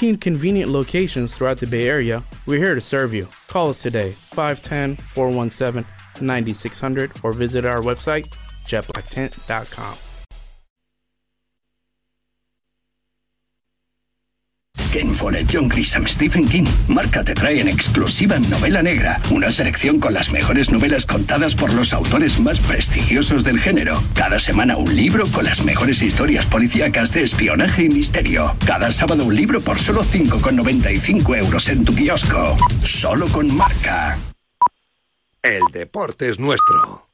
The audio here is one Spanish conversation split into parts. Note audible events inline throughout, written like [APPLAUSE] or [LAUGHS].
15 convenient locations throughout the Bay Area, we're here to serve you. Call us today, 510 417 9600, or visit our website, jetblacktent.com. Ken Follett, John Grisham, Stephen King. Marca te trae en exclusiva Novela Negra, una selección con las mejores novelas contadas por los autores más prestigiosos del género. Cada semana un libro con las mejores historias policíacas de espionaje y misterio. Cada sábado un libro por solo 5,95 euros en tu kiosco. Solo con Marca. El deporte es nuestro.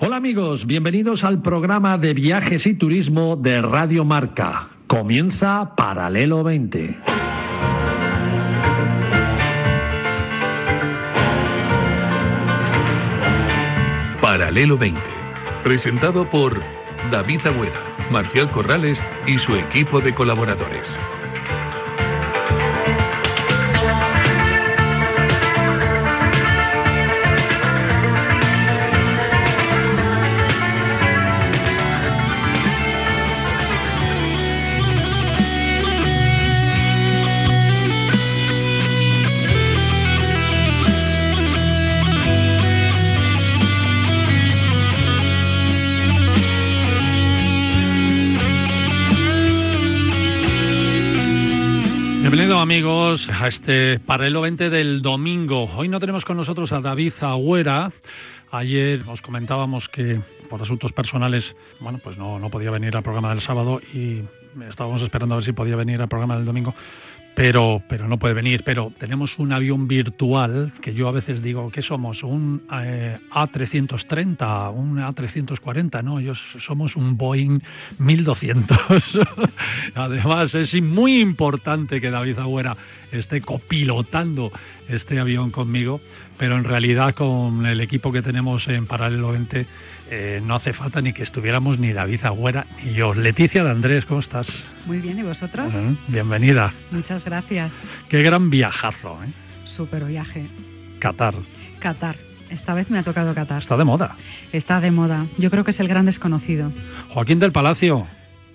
Hola amigos, bienvenidos al programa de viajes y turismo de Radio Marca. Comienza Paralelo 20. Paralelo 20. Presentado por David Agüera, Marcial Corrales y su equipo de colaboradores. Bienvenidos amigos a este paralelo 20 del domingo. Hoy no tenemos con nosotros a David Agüera. Ayer os comentábamos que por asuntos personales, bueno, pues no, no podía venir al programa del sábado y estábamos esperando a ver si podía venir al programa del domingo pero, pero no puede venir. Pero tenemos un avión virtual que yo a veces digo que somos un eh, A330, un A340, ¿no? Ellos somos un Boeing 1200. [LAUGHS] Además, es muy importante que David Agüera esté copilotando este avión conmigo, pero en realidad con el equipo que tenemos en Paralelo 20 eh, no hace falta ni que estuviéramos ni David Agüera ni yo. Leticia de Andrés, ¿cómo estás? Muy bien, ¿y vosotros? Bienvenida. Muchas gracias. Qué gran viajazo, ¿eh? Súper viaje. Qatar. Qatar. Esta vez me ha tocado Qatar. Está de moda. Está de moda. Yo creo que es el gran desconocido. Joaquín del Palacio.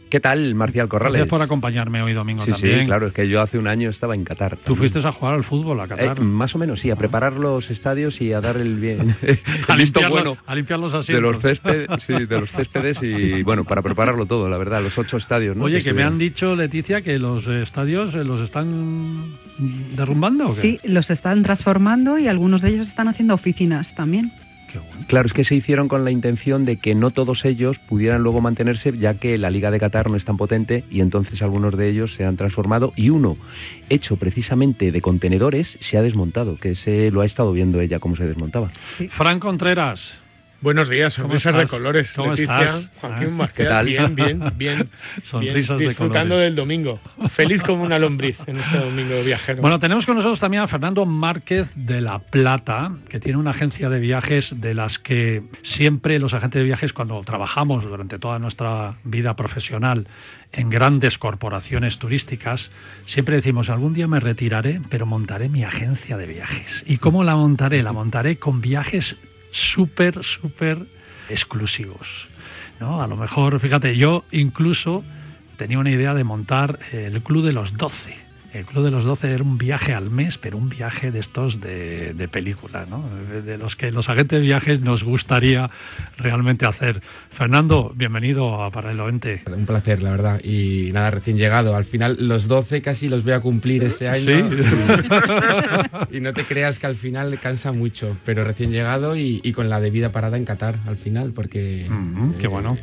¿Qué tal, Marcial Corrales? Gracias por acompañarme hoy domingo sí, también. Sí, claro, es que yo hace un año estaba en Qatar. ¿Tú fuiste a jugar al fútbol a Qatar? Eh, más o menos, sí, a preparar los estadios y a dar el bien. [LAUGHS] a, listo limpiar bueno los, a limpiar los asientos. de los céspedes, sí, de los céspedes y bueno, para prepararlo todo, la verdad, los ocho estadios. ¿no? Oye, que, se me han dicho, Leticia, que los estadios eh, los están derrumbando. ¿o qué? Sí, los están transformando y algunos de ellos están haciendo oficinas también. Claro, es que se hicieron con la intención de que no todos ellos pudieran luego mantenerse, ya que la Liga de Qatar no es tan potente y entonces algunos de ellos se han transformado y uno, hecho precisamente de contenedores, se ha desmontado, que se lo ha estado viendo ella cómo se desmontaba. Sí. Fran Contreras. Buenos días, ¿Cómo sonrisas de colores. ¿Cómo Leticia, estás? Joaquín ¿Eh? Marqués, ¿Qué tal? bien, bien, bien. [LAUGHS] Sonrisas bien, de disfrutando del domingo. Feliz como una lombriz en este domingo viajero. Bueno, tenemos con nosotros también a Fernando Márquez de La Plata, que tiene una agencia de viajes de las que siempre los agentes de viajes, cuando trabajamos durante toda nuestra vida profesional en grandes corporaciones turísticas, siempre decimos, algún día me retiraré, pero montaré mi agencia de viajes. ¿Y cómo la montaré? La montaré con viajes súper, súper exclusivos. ¿no? A lo mejor, fíjate, yo incluso tenía una idea de montar el Club de los 12. El Club de los 12 era un viaje al mes, pero un viaje de estos de, de película, ¿no? De, los que los agentes de viajes nos gustaría realmente hacer. Fernando, bienvenido a Paralelo 20. Un placer, la verdad. Y nada, recién llegado. Al final, los 12 casi los voy a cumplir este año. Sí. [LAUGHS] y no te creas que al final cansa mucho, pero recién llegado y, y con la debida parada en Qatar al final, porque qué bueno.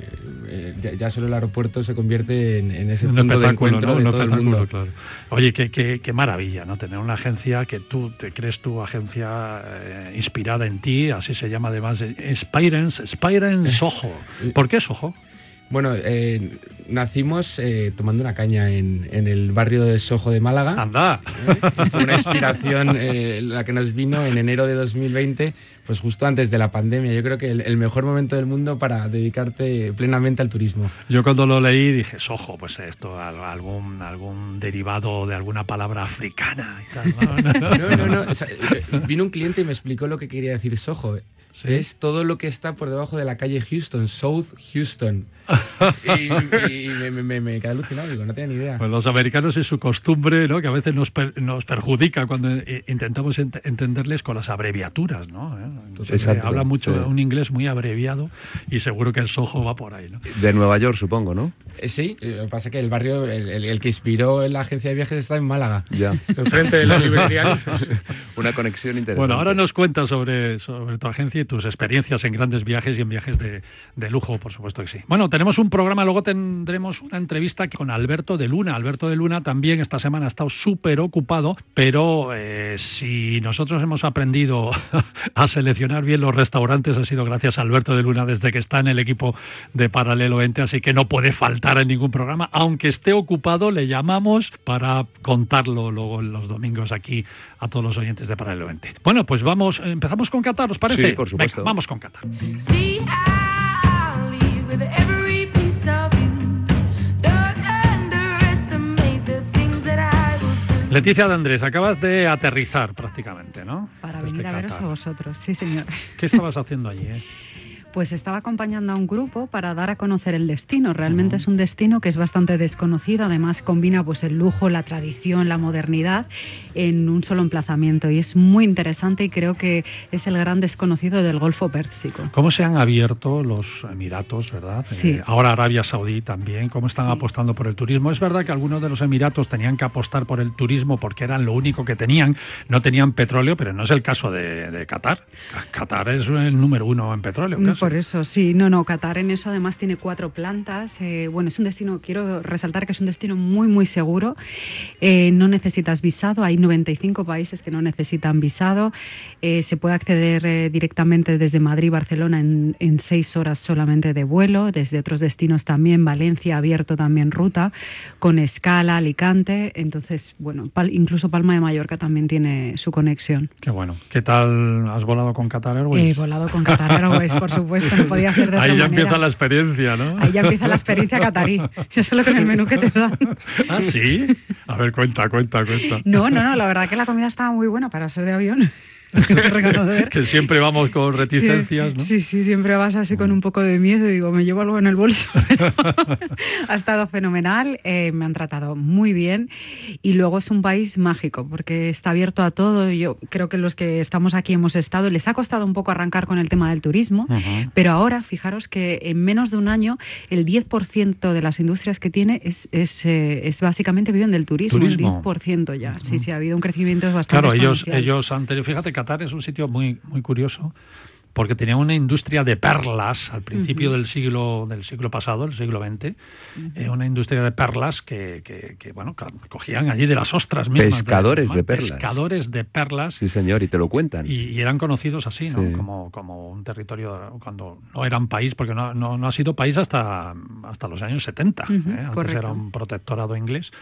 eh, ya, ya solo el aeropuerto se convierte en, en ese Un punto de encuentro ¿no? de Un todo el mundo. claro. Oye, qué, qué, qué maravilla, ¿no? Tener una agencia que tú te crees tu agencia eh, inspirada en ti, así se llama además, eh, Spirens, Spirens Soho. ¿Por qué Soho? Bueno, eh, nacimos eh, tomando una caña en, en el barrio de Sojo de Málaga. Anda. ¿eh? Fue una inspiración eh, la que nos vino en enero de 2020, pues justo antes de la pandemia. Yo creo que el, el mejor momento del mundo para dedicarte plenamente al turismo. Yo cuando lo leí dije, Soho, pues esto, al- algún, algún derivado de alguna palabra africana y tal. ¿no? [LAUGHS] No, no, no. o sea, vino un cliente y me explicó lo que quería decir Soho. Es todo lo que está por debajo de la calle Houston, South Houston. [LAUGHS] y, y me, me, me, quedé alucinado, digo, no tenía ni idea. Pues los americanos es su costumbre, ¿no? Que a veces nos, per, nos perjudica cuando eh, intentamos ent entenderles con las abreviaturas, ¿no? ¿Eh? Entonces Exacto, habla mucho sí. un inglés muy abreviado y seguro que el Soho va por ahí, ¿no? De Nueva York, supongo, ¿no? Eh, sí, lo que pasa es que el barrio, el, el, el, que inspiró en la agencia de viajes está en Málaga. Ya. Enfrente de la librería. [LAUGHS] Una conexión interesante. Bueno, ahora nos cuentas sobre, sobre tu agencia y tus experiencias en grandes viajes y en viajes de, lujo, por supuesto que sí. Bueno, tenemos un programa, luego tendremos una entrevista con Alberto de Luna. Alberto de Luna también esta semana ha estado súper ocupado, pero eh, si nosotros hemos aprendido [LAUGHS] a seleccionar bien los restaurantes ha sido gracias a Alberto de Luna desde que está en el equipo de Paralelo 20, así que no puede faltar en ningún programa. Aunque esté ocupado, le llamamos para contarlo luego los domingos aquí a todos los oyentes de Paralelo 20. Bueno, pues vamos, empezamos con Qatar, ¿os parece? Sí, por supuesto. Venga, vamos con Qatar. Leticia de Andrés, acabas de aterrizar prácticamente, ¿no? Para Desde venir a veros Qatar. a vosotros, sí señor. ¿Qué estabas haciendo allí? eh? Pues estaba acompañando a un grupo para dar a conocer el destino. Realmente es un destino que es bastante desconocido, además combina pues el lujo, la tradición, la modernidad en un solo emplazamiento y es muy interesante y creo que es el gran desconocido del Golfo Pérsico. ¿Cómo se han abierto los Emiratos, verdad? Sí. Eh, ahora Arabia Saudí también. ¿Cómo están Sí. apostando por el turismo? Es verdad que algunos de los Emiratos tenían que apostar por el turismo porque eran lo único que tenían. No tenían petróleo, pero no es el caso de, de Qatar. Qatar es el número uno en petróleo. Mm, casi. Por eso, sí, no, no, Qatar en eso además tiene cuatro plantas. eh, bueno, es un destino, quiero resaltar que es un destino muy, muy seguro. eh, no necesitas visado, hay 95 países que no necesitan visado. eh, se puede acceder eh, directamente desde Madrid, Barcelona en, en seis horas solamente de vuelo, desde otros destinos también, Valencia abierto también ruta, con escala, Alicante. Entonces, bueno, Pal- incluso Palma de Mallorca también tiene su conexión. Qué bueno. ¿Qué tal has volado con Qatar He Airways? volado con Qatar Airways, por supuesto, [LAUGHS] no podía ser de otra Ahí ya manera. empieza la experiencia, ¿no? Ahí ya empieza la experiencia catarí. Yo solo con el menú que te dan. ¿Ah, sí? A ver, cuenta, cuenta, cuenta. No, no, no, la verdad que la comida estaba muy buena para ser de avión. [LAUGHS] Que siempre vamos con reticencias, sí, ¿no? Sí, sí, siempre vas así con un poco de miedo digo, me llevo algo en el bolso. [LAUGHS] Ha estado fenomenal, eh, me han tratado muy bien y luego es un país mágico porque está abierto a todo. Yo creo que los que estamos aquí hemos estado, les ha costado un poco arrancar con el tema del turismo, Ujú. pero ahora fijaros que en menos de un año el 10% de las industrias que tiene es, es, eh, es básicamente viven del turismo, Turismo. el 10% ya. Sí, sí, ha habido un crecimiento bastante Claro, ellos, ellos han tenido, fíjate, Qatar es un sitio muy, muy curioso porque tenía una industria de perlas al principio Ujú. del siglo del siglo pasado, el siglo XX, eh, una industria de perlas que, que- que, bueno, cogían allí de las ostras mismas. Pescadores de mar, perlas. Pescadores de perlas. Sí, señor, y te lo cuentan. Y, y eran conocidos así, ¿no? Sí. Como, como un territorio cuando no eran país, porque no, no, no ha sido país hasta, hasta los años 70. Ujú, ¿eh? Antes correcto. era un protectorado inglés.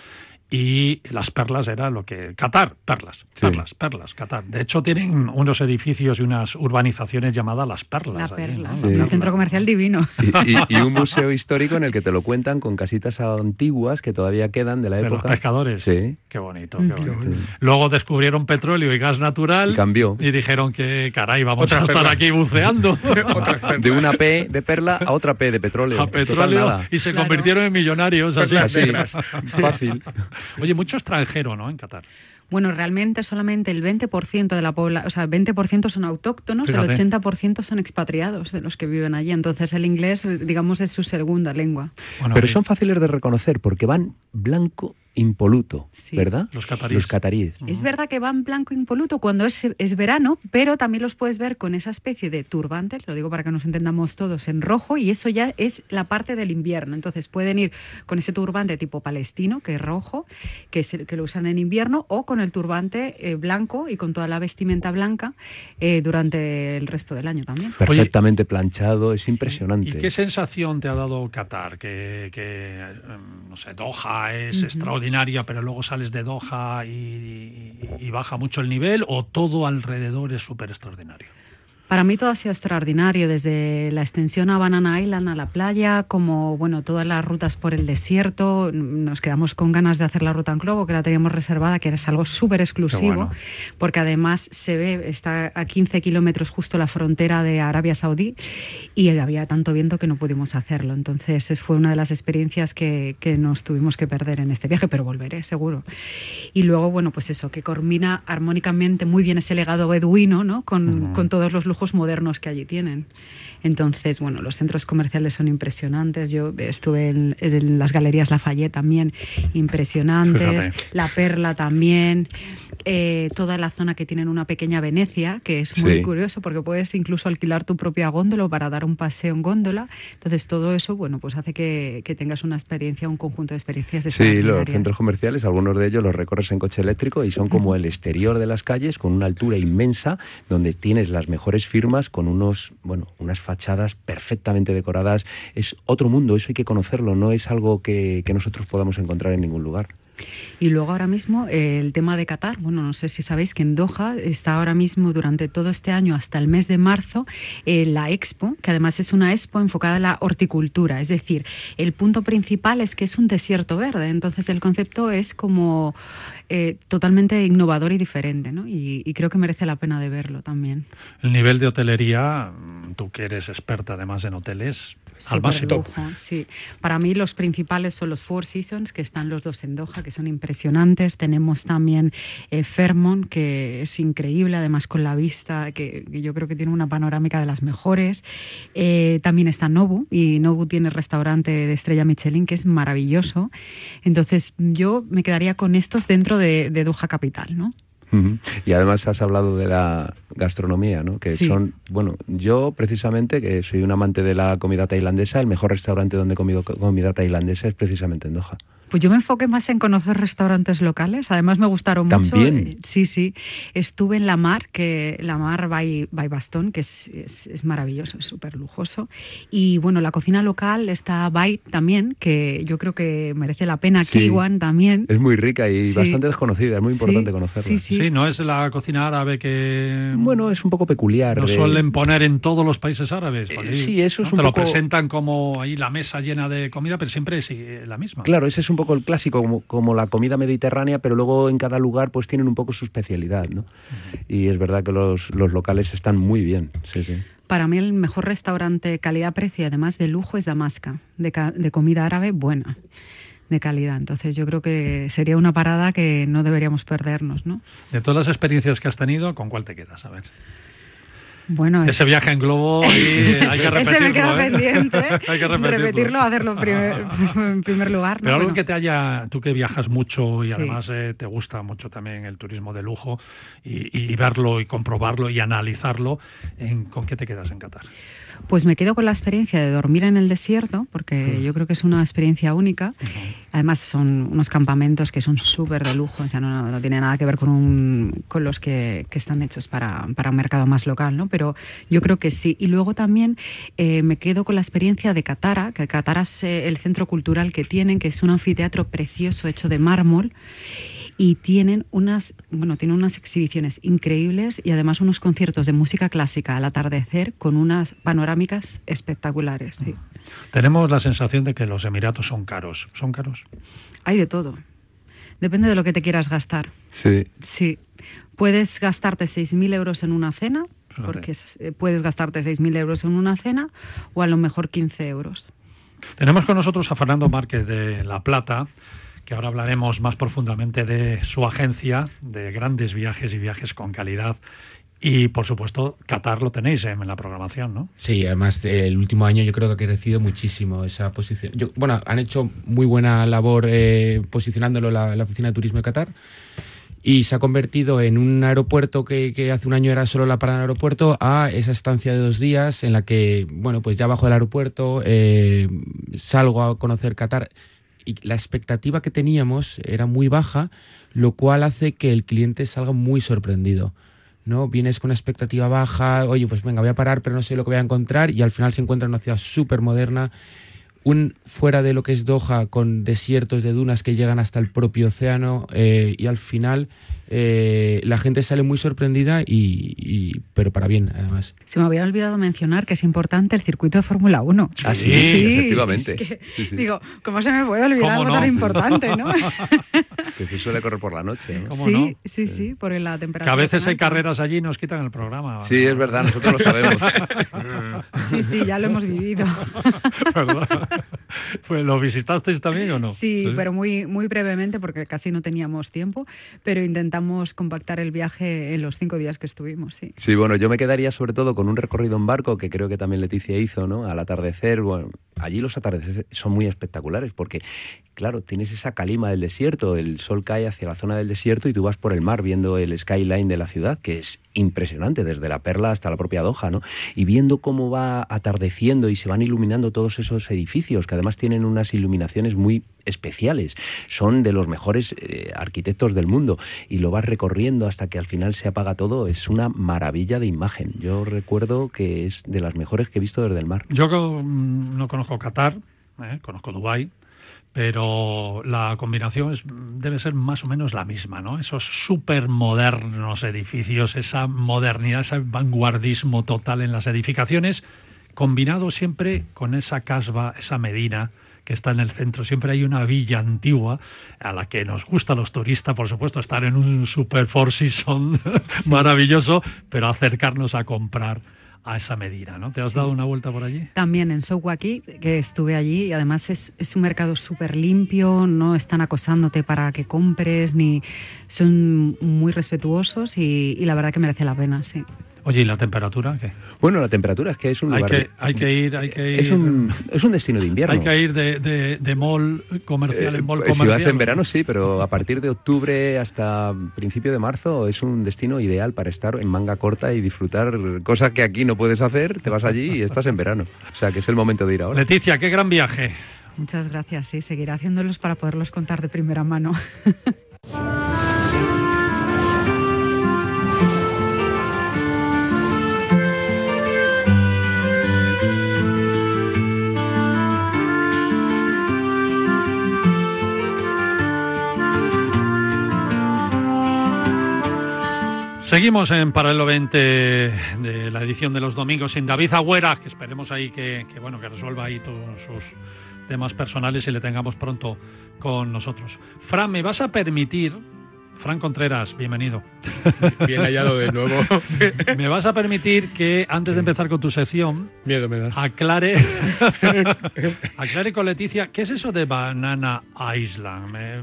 Y las perlas era lo que... Qatar, perlas, Sí. perlas, perlas, Qatar. De hecho, tienen unos edificios y unas urbanizaciones llamadas Las Perlas. La allí, perla, ¿no? Sí. La un Perla. centro comercial divino. Y, y- y un [LAUGHS] museo histórico en el que te lo cuentan con casitas antiguas que todavía quedan de la De los época. pescadores. Sí. Qué bonito, qué bonito. Luego descubrieron petróleo y gas natural. Y cambió. y dijeron que, caray, vamos Otra a estar perla. aquí buceando. [LAUGHS] De una P de perla a otra P de petróleo. a Total petróleo nada. y se Claro. convirtieron en millonarios así. Así, [LAUGHS] fácil. Oye, mucho extranjero, ¿no? En Qatar. Bueno, realmente solamente el 20% de la población, o sea, 20% son autóctonos, Fíjate. el 80% son expatriados de los que viven allí. Entonces el inglés, digamos, es su segunda lengua. Bueno, Pero son fáciles de reconocer porque van blanco impoluto, Sí. ¿verdad? los cataríes. Los cataríes. Es verdad que van blanco impoluto cuando es, es verano, pero también los puedes ver con esa especie de turbante, lo digo para que nos entendamos todos, en rojo, y eso ya es la parte del invierno. Entonces pueden ir con ese turbante tipo palestino, que es rojo, que, es el que lo usan en invierno, o con el turbante eh, blanco y con toda la vestimenta blanca eh, durante el resto del año también. Perfectamente planchado, es Sí. impresionante. ¿Y qué sensación te ha dado Qatar? Que, que, em, no sé, Doha es Ujú. Pero luego sales de Doha y, y- y baja mucho el nivel, o todo alrededor es súper extraordinario. Para mí todo ha sido extraordinario, desde la extensión a Banana Island, a la playa, como bueno, todas las rutas por el desierto. Nos quedamos con ganas de hacer la ruta en globo, que la teníamos reservada, que es algo súper exclusivo, bueno. porque además se ve, está a 15 kilómetros justo la frontera de Arabia Saudí y había tanto viento que no pudimos hacerlo. Entonces, es- fue una de las experiencias que, que nos tuvimos que perder en este viaje, pero volveré, seguro. Y luego, bueno, pues eso, que combina armónicamente muy bien ese legado beduino, ¿no? Con, con todos los lujos modernos que allí tienen. Entonces, bueno, los centros comerciales son impresionantes. Yo estuve en, en las galerías Lafayette también, impresionantes. Fíjate. La Perla también. Eh, toda la zona que tienen una pequeña Venecia, que es muy Sí. curioso porque puedes incluso alquilar tu propia góndola para dar un paseo en góndola. Entonces, todo eso, bueno, pues hace que, que tengas una experiencia, un conjunto de experiencias Sí, los centros comerciales, algunos de ellos los recorres en coche eléctrico y son como el exterior de las calles con una altura inmensa donde tienes las mejores firmas con unos, bueno, unas fachadas perfectamente decoradas. Es otro mundo, eso hay que conocerlo, no es algo que, que nosotros podamos encontrar en ningún lugar. Y luego ahora mismo eh, el tema de Qatar, bueno, no sé si sabéis que en Doha está ahora mismo durante todo este año hasta el mes de marzo eh, la Expo, que además es una Expo enfocada a la horticultura, es decir, el punto principal es que es un desierto verde, entonces el concepto es como eh, totalmente innovador y diferente, ¿no? Y, y creo que merece la pena de verlo también. El nivel de hotelería, mm, tú que eres experta además en hoteles, al top. Superlujo, Sí, para mí los principales son los Four Seasons, que están los dos en Doha, que son impresionantes. Tenemos también eh, Fairmont, que es increíble, además con la vista, que, que yo creo que tiene una panorámica de las mejores. Eh, también está Nobu, y Nobu tiene restaurante de estrella Michelin, que es maravilloso. Entonces, yo me quedaría con estos dentro de, de Doha Capital, ¿no? Y además has hablado de la gastronomía, ¿no? Que Sí. son, bueno, yo precisamente, que soy un amante de la comida tailandesa, el mejor restaurante donde he comido co- comida tailandesa es precisamente en Doha. Pues yo me enfoqué más en conocer restaurantes locales. Además me gustaron mucho. ¿También? Eh, Sí, sí. Estuve en La Mar, que La Mar by, by Bastón, que es, es, es maravilloso, es súper lujoso. Y bueno, la cocina local está Bay también, que yo creo que merece la pena. Sí. Kiwan también. Es muy rica y Sí. bastante desconocida, es muy Sí, importante conocerla. sí, sí. Sí, no es la cocina árabe que Bueno, es un poco peculiar. nos de- suelen poner en todos los países árabes. Eh, sí, eso es ¿no? un Te lo poco- presentan como ahí la mesa llena de comida, pero siempre es eh, la misma. Claro, ese es un poco el clásico, como, como la comida mediterránea, pero luego en cada lugar pues tienen un poco su especialidad, ¿no? Y es verdad que los, los locales están muy bien, sí, sí. Para mí el mejor restaurante calidad-precio y además de lujo es Damasca, de, ca- de comida árabe buena, de calidad. Entonces yo creo que sería una parada que no deberíamos perdernos, ¿no? De todas las experiencias que has tenido, ¿con cuál te quedas? A ver. Bueno, Ese viaje en globo ahí hay [LAUGHS] que repetirlo. Ese me queda ¿eh? pendiente. [LAUGHS] hay que repetirlo. repetirlo, hacerlo en primer, [LAUGHS] en primer lugar. ¿no? Pero algo Bueno, que te haya, tú que viajas mucho y Sí. además eh, te gusta mucho también el turismo de lujo y, y verlo y comprobarlo y analizarlo, ¿en, ¿con qué te quedas en Qatar? Pues me quedo con la experiencia de dormir en el desierto, porque yo creo que es una experiencia única. Además son unos campamentos que son súper de lujo, o sea, no, no, tiene nada que ver con, un, con los que, que están hechos para, para un mercado más local, ¿no? Pero yo creo que sí. Y luego también eh, me quedo con la experiencia de Catara, que Catara es eh, el centro cultural que tienen, que es un anfiteatro precioso hecho de mármol y tienen unas bueno tienen unas exhibiciones increíbles y además unos conciertos de música clásica al atardecer con unas panorámicas espectaculares sí. Tenemos la sensación de que los Emiratos son caros. ¿Son caros? hay de todo depende de lo que te quieras gastar Sí. sí puedes gastarte 6.000 euros en una cena Fíjate. porque eh, puedes gastarte 6.000 euros en una cena o a lo mejor 15 euros Tenemos con nosotros a Fernando Márquez de La Plata, que ahora hablaremos más profundamente de su agencia de grandes viajes y viajes con calidad. Y por supuesto, Qatar lo tenéis en la programación, ¿no? Sí, además el último año yo creo que ha crecido muchísimo esa posición. Bueno, han hecho muy buena labor eh, posicionándolo la, Oficina de Turismo de Qatar y se ha convertido en un aeropuerto que, hace un año era solo la parada en el aeropuerto a esa estancia de dos días en la que, bueno, pues ya bajo del aeropuerto eh, salgo a conocer Qatar y la expectativa que teníamos era muy baja, lo cual hace que el cliente salga muy sorprendido. ¿no? Vienes con una expectativa baja, oye, pues venga, voy a parar, pero no sé lo que voy a encontrar, y al final se encuentra en una ciudad súper moderna, un fuera de lo que es Doha, con desiertos de dunas que llegan hasta el propio océano, eh, y al final eh, la gente sale muy sorprendida y, y- pero para bien además. Se me había olvidado mencionar que es importante el circuito de Fórmula 1. Ah, sí, efectivamente. es que, Sí, sí. Digo, ¿cómo se me puede olvidar ¿Cómo algo no? tan importante, no? [LAUGHS] Que se suele correr por la noche. ¿no? ¿Cómo sí, no? sí, sí, por la Que temperatura. a veces hay carreras allí y nos quitan el programa. Sí, es verdad, nosotros lo sabemos. [LAUGHS] Sí, sí, ya lo hemos vivido. [LAUGHS] ¿Verdad? Pues, ¿Lo visitasteis también o no? Sí, pero muy, muy brevemente porque casi no teníamos tiempo, pero intentamos compactar el viaje en los cinco días que estuvimos, sí. Sí, bueno, yo me quedaría sobre todo con un recorrido en barco que creo que también Leticia hizo, ¿no? Al atardecer, bueno, allí los atardeceres son muy espectaculares porque, claro, tienes esa calima del desierto, el sol cae hacia la zona del desierto y tú vas por el mar viendo el skyline de la ciudad, que es impresionante, desde la perla hasta la propia Doha, ¿no? Y viendo cómo va atardeciendo y se van iluminando todos esos edificios, que además tienen unas iluminaciones muy especiales, son de los mejores eh, arquitectos del mundo y lo vas recorriendo hasta que al final se apaga todo, es una maravilla de imagen. Yo recuerdo que es de las mejores que he visto desde el mar. Yo mm, no conozco Qatar, ¿eh? conozco Dubái, pero la combinación es- debe ser más o menos la misma, ¿no? Esos súper modernos edificios, esa modernidad, ese vanguardismo total en las edificaciones, combinado siempre con esa casba, esa medina que está en el centro. Siempre hay una villa antigua a la que nos gusta a los turistas, por supuesto, estar en un Super Four Seasons [LAUGHS] maravilloso, pero acercarnos a comprar a esa medina, ¿no? ¿Te has Sí. dado una vuelta por allí? También en Soukwaki, que estuve allí, y además es, es un mercado súper limpio, no están acosándote para que compres, ni son muy respetuosos y, y la verdad que merece la pena, sí. Oye, ¿y la temperatura? ¿Qué? Bueno, la temperatura es que es un Hay lugar... que, hay que ir, hay que ir. es, un, es un destino de invierno. Hay que ir de, de, de mall comercial Eh, en mall pues comercial. si vas en verano sí, pero a partir de octubre hasta principio de marzo es un destino ideal para estar en manga corta y disfrutar cosas que aquí no puedes hacer, te vas allí y estás en verano. O sea que es el momento de ir ahora. Leticia, qué gran viaje. Muchas gracias, sí, seguiré haciéndolos para poderlos contar de primera mano. [LAUGHS] Seguimos en Paralelo 20 de la edición de los domingos sin David Agüera, que esperemos ahí que, que, bueno que resuelva ahí todos sus temas personales y le tengamos pronto con nosotros. Fran, ¿me vas a permitir, Fran Contreras, bienvenido. [LAUGHS] Bien hallado de nuevo. [LAUGHS] ¿Me vas a permitir que antes de empezar con tu sección Miedo me aclare, [LAUGHS] aclare con Leticia, ¿qué es eso de Banana Island? Me,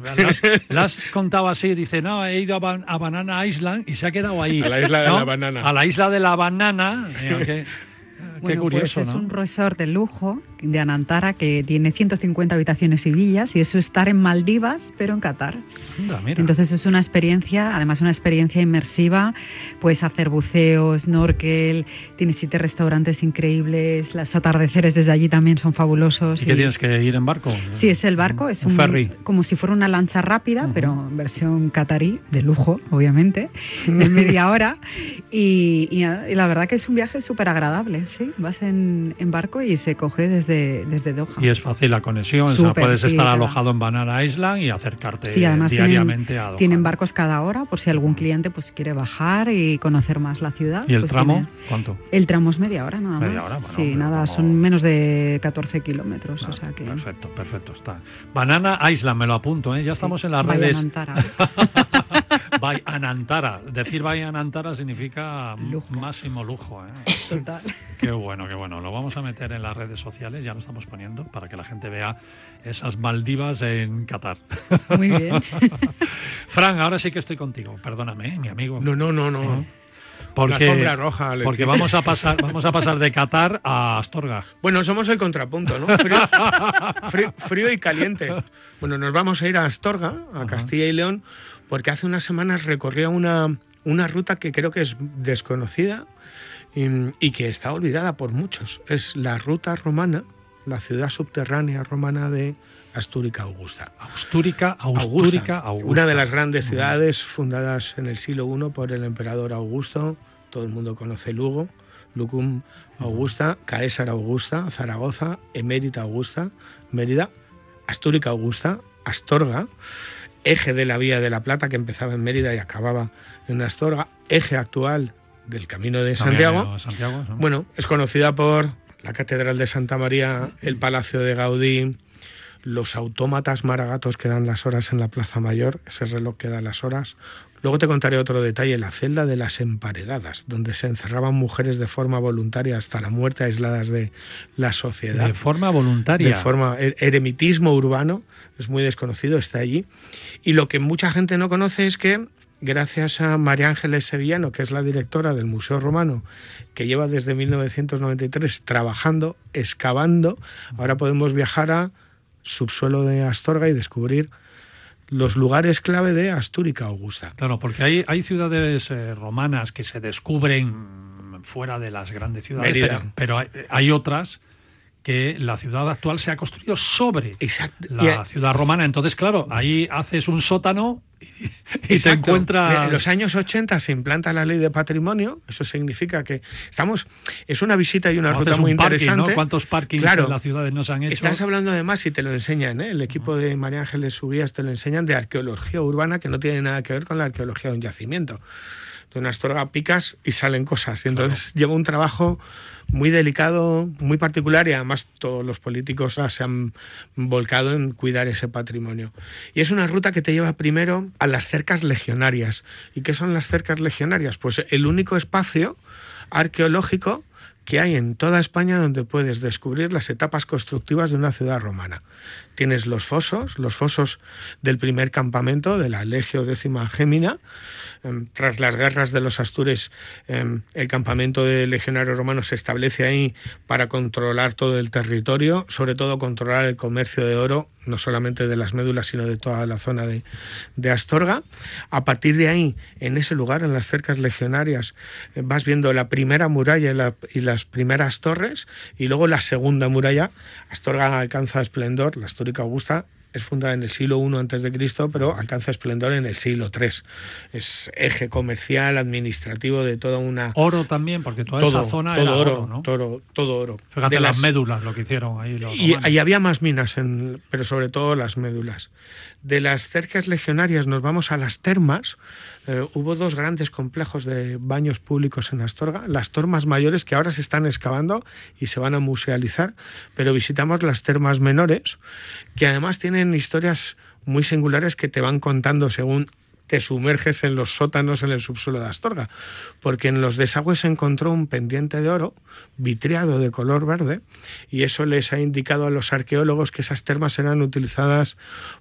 la, has, contado así, dice, no, he ido a, Ban- a Banana Island y se ha quedado ahí. A la isla de ¿no? la banana. A la isla de la banana. Mira, qué Bueno, curioso, pues es ¿no? un resort de lujo de Anantara que tiene 150 habitaciones y villas y eso es estar en Maldivas, pero en Qatar. Anda. Entonces es una experiencia, además una experiencia inmersiva, puedes hacer buceo, snorkel, tiene siete restaurantes increíbles, los atardeceres desde allí también son fabulosos. ¿Y qué tienes que ir en barco? Sí, es el barco, es Un un, ferry. como si fuera una lancha rápida, pero en versión catarí, de lujo, obviamente, de media hora. [LAUGHS] Y, y- y la verdad que es un viaje súper agradable, sí. Vas en, en barco y se coge desde, desde Doha. Y es fácil la conexión, o sea, puedes sí, estar alojado en Banana Island y acercarte Sí, además tienen, diariamente a Doha. tienen barcos cada hora por si algún cliente pues quiere bajar y conocer más la ciudad. ¿Y el pues tramo? tiene- ¿Cuánto? El tramo es media hora nada más. Media hora, bueno, sí, nada, como- son menos de 14 kilómetros, o sea que... Perfecto, perfecto. Está. Banana Island, me lo apunto, ¿eh? Ya estamos en las redes. [LAUGHS] By Anantara. Decir By Anantara significa máximo lujo. ¿eh? Total. Qué bueno, qué bueno. Lo vamos a meter en las redes sociales, ya lo estamos poniendo, para que la gente vea esas Maldivas en Qatar. Muy bien. [LAUGHS] Fran, ahora sí que estoy contigo. Perdóname, ¿eh? mi amigo. No, no, no, no. Porque, La alfombra roja, porque vamos a pasar, vamos a pasar de Qatar a Astorga. Bueno, somos el contrapunto, ¿no? Frío, frío- frío y caliente. Bueno, nos vamos a ir a Astorga, a Castilla y León, porque hace unas semanas recorría una, una ruta que creo que es desconocida y, y que está olvidada por muchos. Es la ruta romana, la ciudad subterránea romana de Astúrica Augusta. Astúrica, Astúrica, Augusta. Una de las grandes ciudades fundadas en el siglo I por el emperador Augusto. Todo el mundo conoce Lugo, Lucum Augusta, Caesar Augusta, Zaragoza, Emérita Augusta, Mérida, Astúrica Augusta, Astorga. Eje de la Vía de la Plata que empezaba en Mérida y acababa en Astorga, eje actual del Camino de Santiago. ¿no? Santiago, ¿no? Bueno, es conocida por la Catedral de Santa María, el Palacio de Gaudí, los autómatas maragatos que dan las horas en la Plaza Mayor, ese reloj que da las horas. Luego te contaré otro detalle, la celda de las emparedadas, donde se encerraban mujeres de forma voluntaria hasta la muerte, aisladas de la sociedad. De forma voluntaria. De forma, el eremitismo urbano, es muy desconocido, está allí. Y lo que mucha gente no conoce es que gracias a María Ángeles Sevillano, que es la directora del Museo Romano, que lleva desde 1993 trabajando, excavando, ahora podemos viajar a subsuelo de Astorga y descubrir los lugares clave de Astúrica Augusta. Claro, porque hay, hay ciudades eh, romanas que se descubren fuera de las grandes ciudades, pero, pero hay, hay otras que la ciudad actual se ha construido sobre la ciudad romana. Entonces, claro, ahí haces un sótano y, Exacto. encuentras... En los años 80 se implanta la ley de patrimonio, eso significa que estamos, es una visita y una ruta muy un parking, interesante. ¿no? ¿Cuántos parkings Claro. en las ciudades no se han hecho? Estás hablando además, y te lo enseñan, ¿eh? el equipo de María Ángeles Subías te lo enseñan de arqueología urbana que no tiene nada que ver con la arqueología de un yacimiento. De una astorga picas y salen cosas. Y entonces lleva un trabajo muy delicado, muy particular y además todos los políticos se han volcado en cuidar ese patrimonio. Y es una ruta que te lleva primero a las cercas legionarias. ¿Y qué son las cercas legionarias? Pues el único espacio arqueológico que hay en toda España donde puedes descubrir las etapas constructivas de una ciudad romana. Tienes los fosos, los fosos del primer campamento de la Legio décima Gémina. Em, Tras las guerras de los Astures, em, el campamento de legionario romano se establece ahí para controlar todo el territorio, sobre todo controlar el comercio de oro, no solamente de las médulas, sino de toda la zona de, de Astorga. A partir de ahí, en ese lugar, en las cercas legionarias, eh, vas viendo la primera muralla y, y las primeras torres, y luego la segunda muralla. Astorga alcanza esplendor, la histórica Augusta es fundada en el siglo I antes de Cristo, pero alcanza esplendor en el siglo III. Es eje comercial, administrativo de toda una Oro también, porque toda todo, esa zona todo era oro, oro, ¿no? todo, todo oro. Fíjate De las, las- médulas, lo que hicieron ahí los y, y había más minas, en- pero sobre todo las médulas. De las cercas legionarias nos vamos a las termas. Eh, hubo dos grandes complejos de baños públicos en Astorga, las termas mayores que ahora se están excavando y se van a musealizar, pero visitamos las termas menores, que además tienen historias muy singulares que te van contando según te sumerges en los sótanos en el subsuelo de Astorga, porque en los desagües se encontró un pendiente de oro vitriado de color verde y eso les ha indicado a los arqueólogos que esas termas eran utilizadas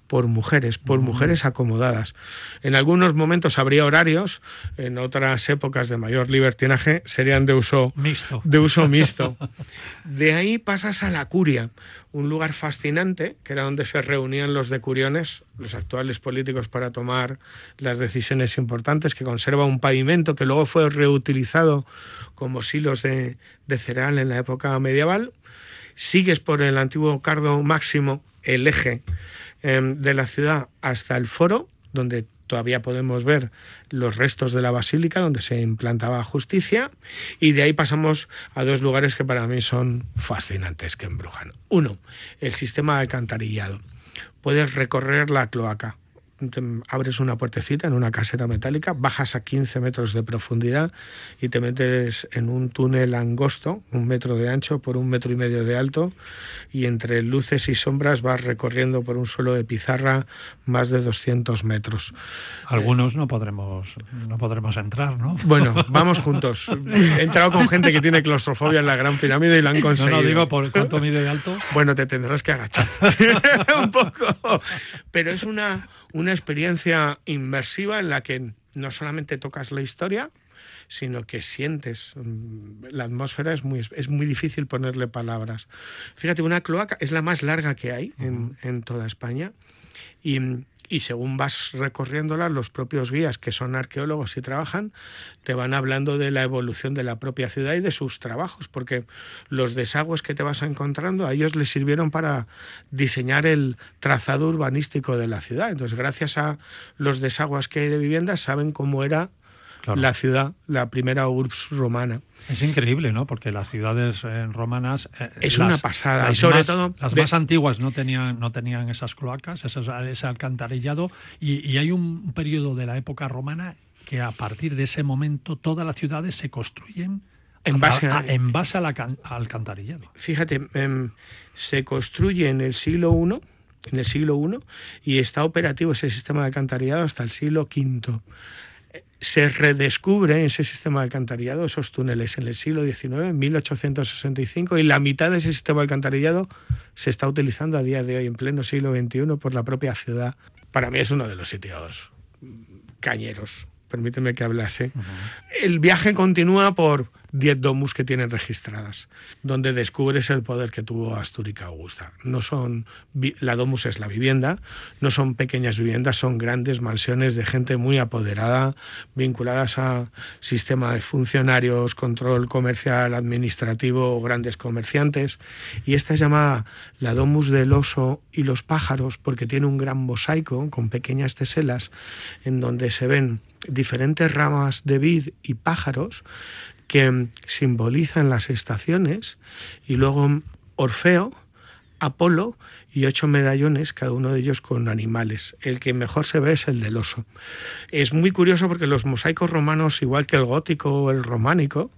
por mujeres, por mujeres acomodadas. En algunos momentos habría horarios, en otras épocas de mayor libertinaje serían de uso mixto. De uso mixto. [LAUGHS] De ahí pasas a la curia, un lugar fascinante, que era donde se reunían los decuriones, los actuales políticos, para tomar las decisiones importantes, que conserva un pavimento que luego fue reutilizado como silos de, de cereal en la época medieval. Sigues por el antiguo cardo máximo, el eje em, de la ciudad hasta el foro, donde todavía podemos ver los restos de la basílica donde se implantaba justicia y de ahí pasamos a dos lugares que para mí son fascinantes que embrujan. Uno, el sistema de alcantarillado. Puedes recorrer la cloaca. Te abres una puertecita en una caseta metálica, bajas a 15 metros de profundidad y te metes en un túnel angosto, un metro de ancho por un metro y medio de alto, y entre luces y sombras vas recorriendo por un suelo de pizarra más de 200 metros. Algunos no podremos no podremos entrar, ¿no? Bueno, [LAUGHS] vamos juntos. He entrado con gente que tiene claustrofobia en la Gran Pirámide y lo han No, conseguido. no digo por cuánto mide de alto. Bueno, te tendrás que agachar [LAUGHS] un poco. Pero es una, una experiencia inmersiva en la que no solamente tocas la historia, sino que sientes mm, la atmósfera es muy es muy difícil ponerle palabras. Fíjate una cloaca es la más larga que hay en, en toda España y, y según vas recorriéndola los propios guías que son arqueólogos y trabajan te van hablando de la evolución de la propia ciudad y de sus trabajos porque los desagües que te vas encontrando a ellos les sirvieron para diseñar el trazado urbanístico de la ciudad. Entonces gracias a los desagües que hay de viviendas saben cómo era Claro. la ciudad, la primera urbs romana. Es increíble, ¿no? Porque las ciudades eh, romanas eh, Es las- una pasada, las y sobre más- todo las de- más antiguas no tenían no tenían esas cloacas, esos- ese alcantarillado y, y hay un periodo de la época romana que a partir de ese momento todas las ciudades se construyen En base a- en base al acan- al alcantarillado. Fíjate, em, se construye en el siglo I, en el siglo I, y está operativo ese sistema de alcantarillado hasta el siglo V. Se redescubre ese sistema de alcantarillado, esos túneles, en el siglo XIX, en 1865, y la mitad de ese sistema alcantarillado se está utilizando a día de hoy, en pleno siglo XXI, por la propia ciudad. Para mí es uno de los sitios cañeros. Permíteme que hablase. El viaje continúa por 10 domus que tienen registradas, donde descubres el poder que tuvo Astúrica Augusta. No son la domus es la vivienda, no son pequeñas viviendas, son grandes mansiones de gente muy apoderada, vinculadas a sistema de funcionarios, control comercial, administrativo, grandes comerciantes. Y esta es llamada la domus del oso y los pájaros porque tiene un gran mosaico con pequeñas teselas en donde se ven diferentes ramas de vid y pájaros que simbolizan las estaciones y luego Orfeo, Apolo y ocho medallones, cada uno de ellos con animales. El que mejor se ve es el del oso. Es muy curioso porque los mosaicos romanos, igual que el gótico o el románico,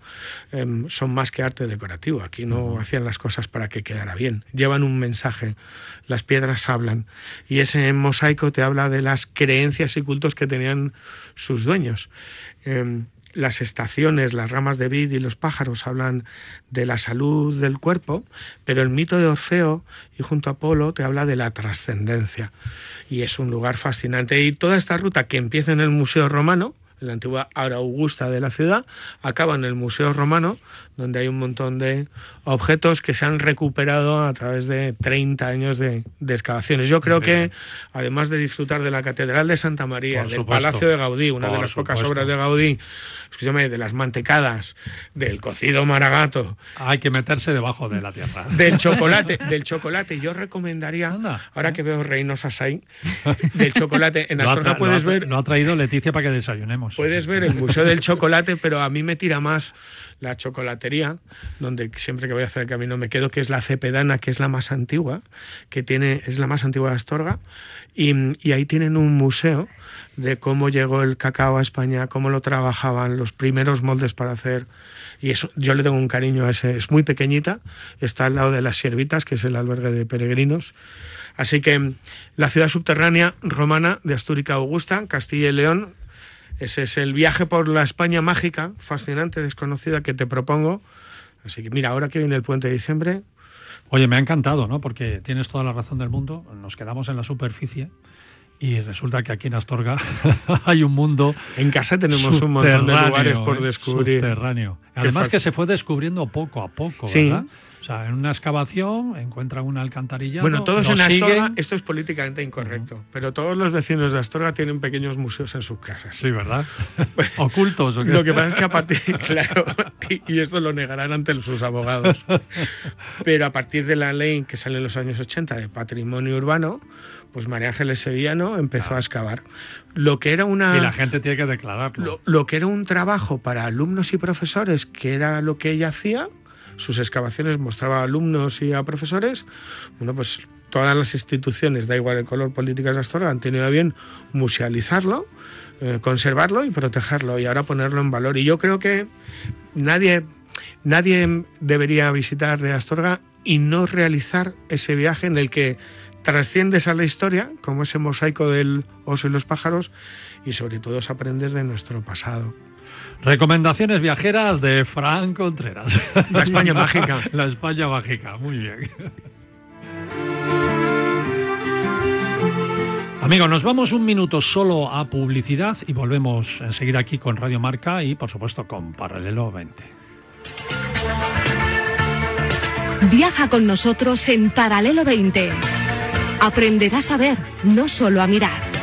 em, son más que arte decorativo. Aquí no hacían las cosas para que quedara bien. Llevan un mensaje. Las piedras hablan. Y ese mosaico te habla de las creencias y cultos que tenían sus dueños. Em, las estaciones, las ramas de vid y los pájaros hablan de la salud del cuerpo, pero el mito de Orfeo y junto a Apolo te habla de la trascendencia. Y es un lugar fascinante. Y toda esta ruta que empieza en el Museo Romano, en la antigua Augusta de la ciudad, acaba en el Museo Romano, donde hay un montón de objetos que se han recuperado a través de 30 años de, de excavaciones. Yo creo que, además de disfrutar de la Catedral de Santa María, Por del supuesto. Palacio de Gaudí, una de las pocas obras de Gaudí, escúchame, de las mantecadas, del cocido maragato, Hay que meterse debajo de la tierra. del chocolate, [LAUGHS] del chocolate, yo recomendaría, ahora que veo Reynosa Sain, del chocolate, en Astorga puedes ver Lo ha traído Leticia para que desayunemos. Puedes ver el Museo del Chocolate, pero a mí me tira más la chocolatería, donde siempre que voy a hacer el camino me quedo, que es la Cepedana, que es la más antigua, que tiene, es la más antigua de Astorga, y, ahí tienen un museo de cómo llegó el cacao a España, cómo lo trabajaban, los primeros moldes para hacer, y eso, yo le tengo un cariño a ese, es muy pequeñita, está al lado de las Siervitas, que es el albergue de peregrinos, Así que la ciudad subterránea romana de Astúrica Augusta, Castilla y León, ese es el viaje por la España mágica, fascinante, desconocida que te propongo. Así que mira, ahora que viene el puente de diciembre, Oye, me ha encantado, ¿no? Porque tienes toda la razón del mundo. Nos quedamos en la superficie y resulta que aquí en Astorga [LAUGHS] hay un mundo. En casa tenemos un montón de lugares por ¿eh? descubrir. Subterráneo. Además que se fue descubriendo poco a poco, Sí. O sea, en una excavación encuentran un alcantarillado. Bueno, todos en Astorga, siguen. esto es políticamente incorrecto, pero todos los vecinos de Astorga tienen pequeños museos en sus casas. Sí, ¿verdad? [LAUGHS] Ocultos. ¿o qué? Lo que pasa es que a partir, [LAUGHS] claro, y, y esto lo negarán ante sus abogados. Pero a partir de la ley que sale en los años 80 de patrimonio urbano, pues María Ángeles Sevillano empezó a excavar. Lo que era una Y la gente tiene que declararlo. lo, lo que era un trabajo para alumnos y profesores, que era lo que ella hacía, sus excavaciones mostraba a alumnos y a profesores, bueno, pues todas las instituciones, da igual el color políticas de Astorga, han tenido bien musealizarlo, eh, conservarlo y protegerlo y ahora ponerlo en valor. Y yo creo que nadie, nadie debería visitar de Astorga y no realizar ese viaje en el que trasciendes a la historia, como ese mosaico del oso y los pájaros, y sobre todo aprendes de nuestro pasado. Recomendaciones viajeras de Fran Contreras. La España mágica. [LAUGHS] La España mágica, muy bien. Amigos, nos vamos un minuto solo a publicidad y volvemos enseguida aquí con Radio Marca y por supuesto con Paralelo 20. Viaja con nosotros en Paralelo 20. Aprenderás a ver, no solo a mirar.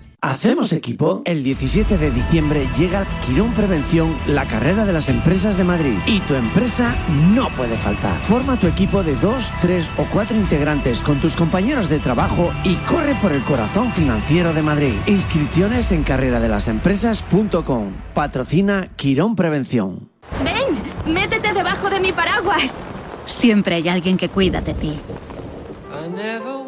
¿Hacemos equipo? El 17 de diciembre llega Quirón Prevención, la carrera de las empresas de Madrid. Y tu empresa no puede faltar. Forma tu equipo de dos, tres o cuatro integrantes con tus compañeros de trabajo y corre por el corazón financiero de Madrid. Inscripciones en carreradelasempresas.com. Patrocina Quirón Prevención. ¡Ven! ¡Métete debajo de mi paraguas! Siempre hay alguien que cuida de ti.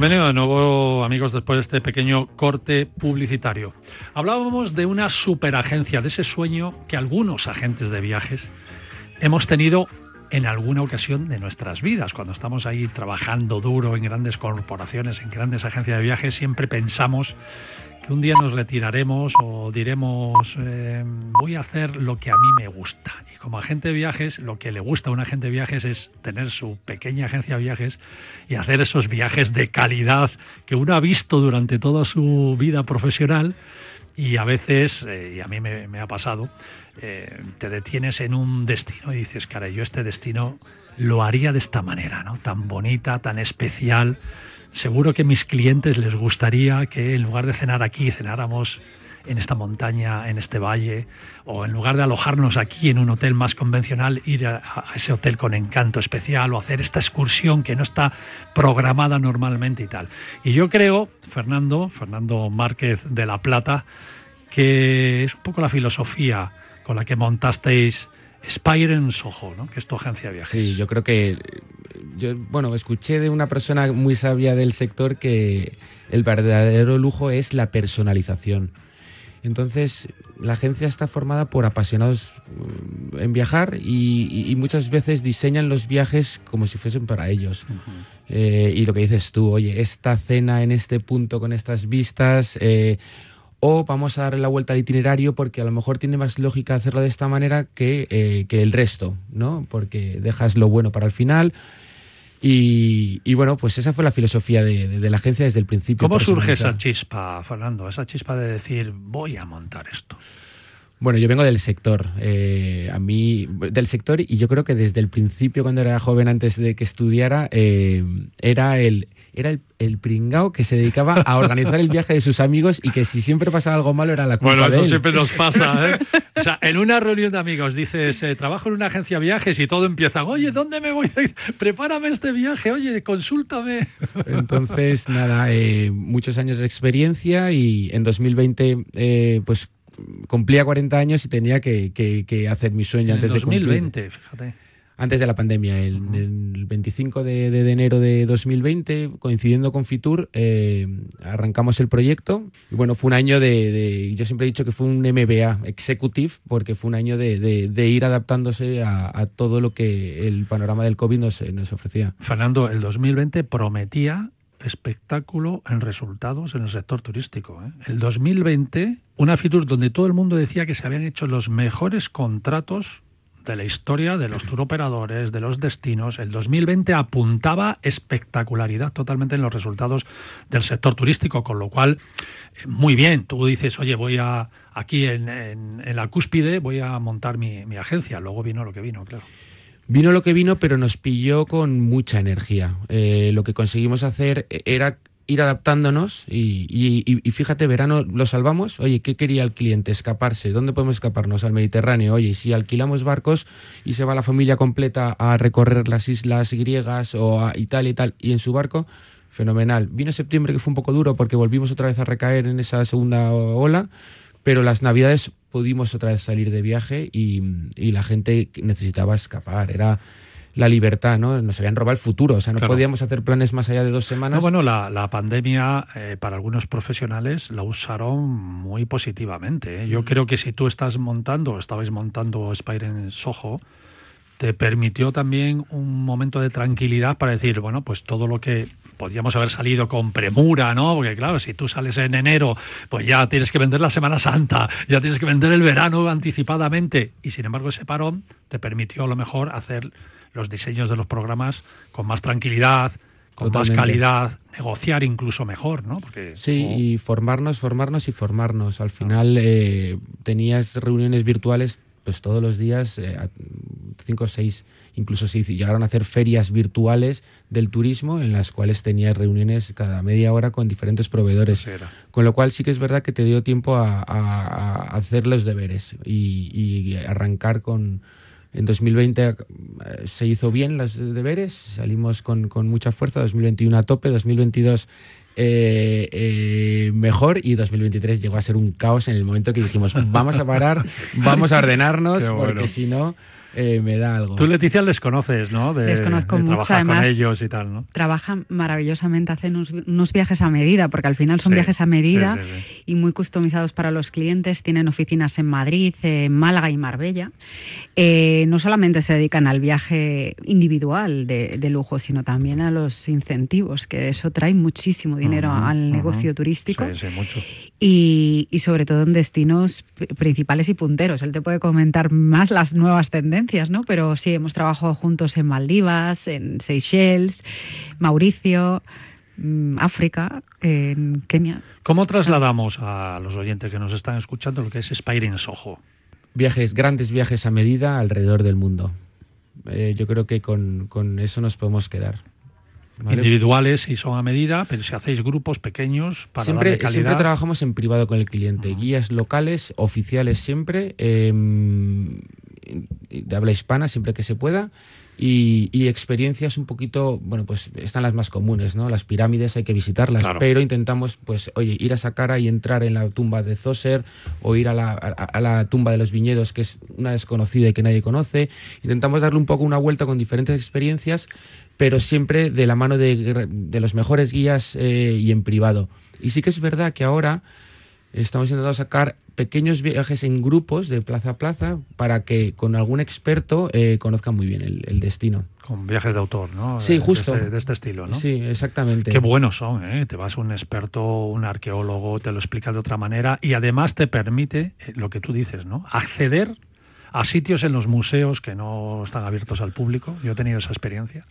Bienvenido de nuevo, amigos, después de este pequeño corte publicitario. Hablábamos de una superagencia, de ese sueño que algunos agentes de viajes hemos tenido en alguna ocasión de nuestras vidas. Cuando estamos ahí trabajando duro en grandes corporaciones, en grandes agencias de viajes, siempre pensamos un día nos retiraremos o diremos eh, voy a hacer lo que a mí me gusta. Y como agente de viajes, lo que le gusta a un agente de viajes es tener su pequeña agencia de viajes y hacer esos viajes de calidad que uno ha visto durante toda su vida profesional y a veces, eh, y a mí me, me ha pasado, eh, te detienes en un destino y dices, cara, yo este destino lo haría de esta manera, ¿no? Tan bonita, tan especial. Seguro que a mis clientes les gustaría que en lugar de cenar aquí, cenáramos en esta montaña, en este valle, o en lugar de alojarnos aquí en un hotel más convencional, ir a, a ese hotel con encanto especial o hacer esta excursión que no está programada normalmente y tal. Y yo creo, Fernando, Fernando Márquez de La Plata, que es un poco la filosofía con la que montasteis Spire en Soho, ¿no? que es tu agencia de viajes. Sí, yo creo que yo, bueno, escuché de una persona muy sabia del sector que el verdadero lujo es la personalización. Entonces, la agencia está formada por apasionados mm, en viajar y, y- y muchas veces diseñan los viajes como si fuesen para ellos. Eh, y lo que dices tú, oye, esta cena en este punto con estas vistas, eh, o vamos a darle la vuelta al itinerario porque a lo mejor tiene más lógica hacerlo de esta manera que, eh, que el resto, ¿no? Porque dejas lo bueno para el final. Y, y bueno, pues esa fue la filosofía de, de- de la agencia desde el principio. ¿Cómo surge esa chispa, Fernando? Esa chispa de decir, voy a montar esto. Bueno, yo vengo del sector, eh, a mí, del sector, y yo creo que desde el principio, cuando era joven, antes de que estudiara, eh, era el era el, el pringao que se dedicaba a organizar el viaje de sus amigos y que si siempre pasaba algo malo era la culpa Bueno, de eso él. siempre nos pasa, ¿eh? [LAUGHS] O sea, en una reunión de amigos dices, eh, trabajo en una agencia de viajes y todo empieza, oye, ¿dónde me voy a ir? Prepárame este viaje, oye, consúltame. [LAUGHS] Entonces, nada, eh, muchos años de experiencia y en 2020, eh, pues cumplía 40 años y tenía que, que- que hacer mi sueño En antes de cumplir. 2020, fíjate. Antes de la pandemia, el, el 25 de, de- de enero de 2020, coincidiendo con Fitur, eh, arrancamos el proyecto. Y bueno, fue un año de, de- Yo siempre he dicho que fue un MBA Executive, porque fue un año de, de- de ir adaptándose a, a todo lo que el panorama del COVID nos, nos ofrecía. Fernando, el 2020 prometía espectáculo en resultados en el sector turístico. ¿eh? El 2020, una Fitur donde todo el mundo decía que se habían hecho los mejores contratos de la historia de los turoperadores, de los destinos. El 2020 apuntaba espectacularidad totalmente en los resultados del sector turístico, con lo cual, eh, muy bien, tú dices, oye, voy a aquí en, en- en la cúspide, voy a montar mi, mi agencia. Luego vino lo que vino, claro. Vino lo que vino, pero nos pilló con mucha energía. Eh, lo que conseguimos hacer era ir adaptándonos y, y- y- fíjate, verano lo salvamos. Oye, ¿qué quería el cliente? Escaparse. ¿Dónde podemos escaparnos? Al Mediterráneo. Oye, si alquilamos barcos y se va la familia completa a recorrer las islas griegas o a Italia y tal, y en su barco, fenomenal. Vino septiembre que fue un poco duro porque volvimos otra vez a recaer en esa segunda ola, pero las navidades pudimos otra vez salir de viaje y, y la gente necesitaba escapar. Era la libertad, ¿no? Nos habían robado el futuro, o sea, no Claro. podíamos hacer planes más allá de dos semanas. No, bueno, la, la pandemia eh, para algunos profesionales la usaron muy positivamente. ¿eh? Yo creo que si tú estás montando, estabais montando Spire en Soho, te permitió también un momento de tranquilidad para decir, bueno, pues todo lo que podíamos haber salido con premura, ¿no? Porque claro, si tú sales en enero, pues ya tienes que vender la Semana Santa, ya tienes que vender el verano anticipadamente. Y sin embargo, ese parón te permitió a lo mejor hacer los diseños de los programas con más tranquilidad, con Totalmente. más calidad, negociar incluso mejor, ¿no? Porque Sí, y formarnos, formarnos y formarnos. Al final eh, tenías reuniones virtuales pues todos los días, eh, cinco o seis, incluso seis, llegaron a hacer ferias virtuales del turismo en las cuales tenías reuniones cada media hora con diferentes proveedores. Con lo cual sí que es verdad que te dio tiempo a, a- a hacer los deberes y, y arrancar con... En 2020 eh, se hizo bien los deberes, salimos con, con mucha fuerza, 2021 a tope, 2022 eh, eh, mejor y 2023 llegó a ser un caos en el momento que dijimos vamos a parar, [LAUGHS] vamos a ordenarnos bueno. porque si no eh, me da algo. Tú, Leticia, les conoces, ¿no? De, Les conozco de mucho, trabajar con además. ellos y tal, ¿no? Trabajan maravillosamente, hacen unos, unos viajes a medida, porque al final son Sí, viajes a medida sí, sí, sí. y muy customizados para los clientes. Tienen oficinas en Madrid, en Málaga y Marbella. Eh, no solamente se dedican al viaje individual de, de lujo, sino también a los incentivos, que eso trae muchísimo dinero al ujú. negocio turístico. Sí, sí, mucho. Y, y sobre todo en destinos pr- principales y punteros. Él te puede comentar más las nuevas tendencias, ¿no? Pero sí, hemos trabajado juntos en Maldivas, en Seychelles, Mauricio, mm, África, en Kenia. ¿Cómo trasladamos a los oyentes que nos están escuchando lo que es Spiring Soho? Viajes, grandes viajes a medida alrededor del mundo. Eh, yo creo que con, con eso nos podemos quedar. ¿Vale? Individuales y son a medida, pero si hacéis grupos pequeños para siempre, darle calidad. siempre trabajamos en privado con el cliente, guías locales, oficiales siempre, eh, de habla hispana siempre que se pueda. Y, y experiencias un poquito, bueno, pues están las más comunes, ¿no? Las pirámides hay que visitarlas, Claro. pero intentamos, pues, oye, ir a Saqqara y entrar en la tumba de Zoser o ir a la, a, a la tumba de los viñedos, que es una desconocida y que nadie conoce. Intentamos darle un poco una vuelta con diferentes experiencias, pero siempre de la mano de, de los mejores guías eh, y en privado. Y sí que es verdad que ahora estamos intentando sacar pequeños viajes en grupos de plaza a plaza para que con algún experto eh, conozcan muy bien el, el destino. Con viajes de autor, ¿no? Sí, de justo. este- De, este estilo, ¿no? Sí, exactamente. Qué buenos son, ¿eh? Te vas un experto, un arqueólogo, te lo explica de otra manera y además te permite, eh, lo que tú dices, ¿no? Acceder a sitios en los museos que no están abiertos al público. Yo he tenido esa experiencia.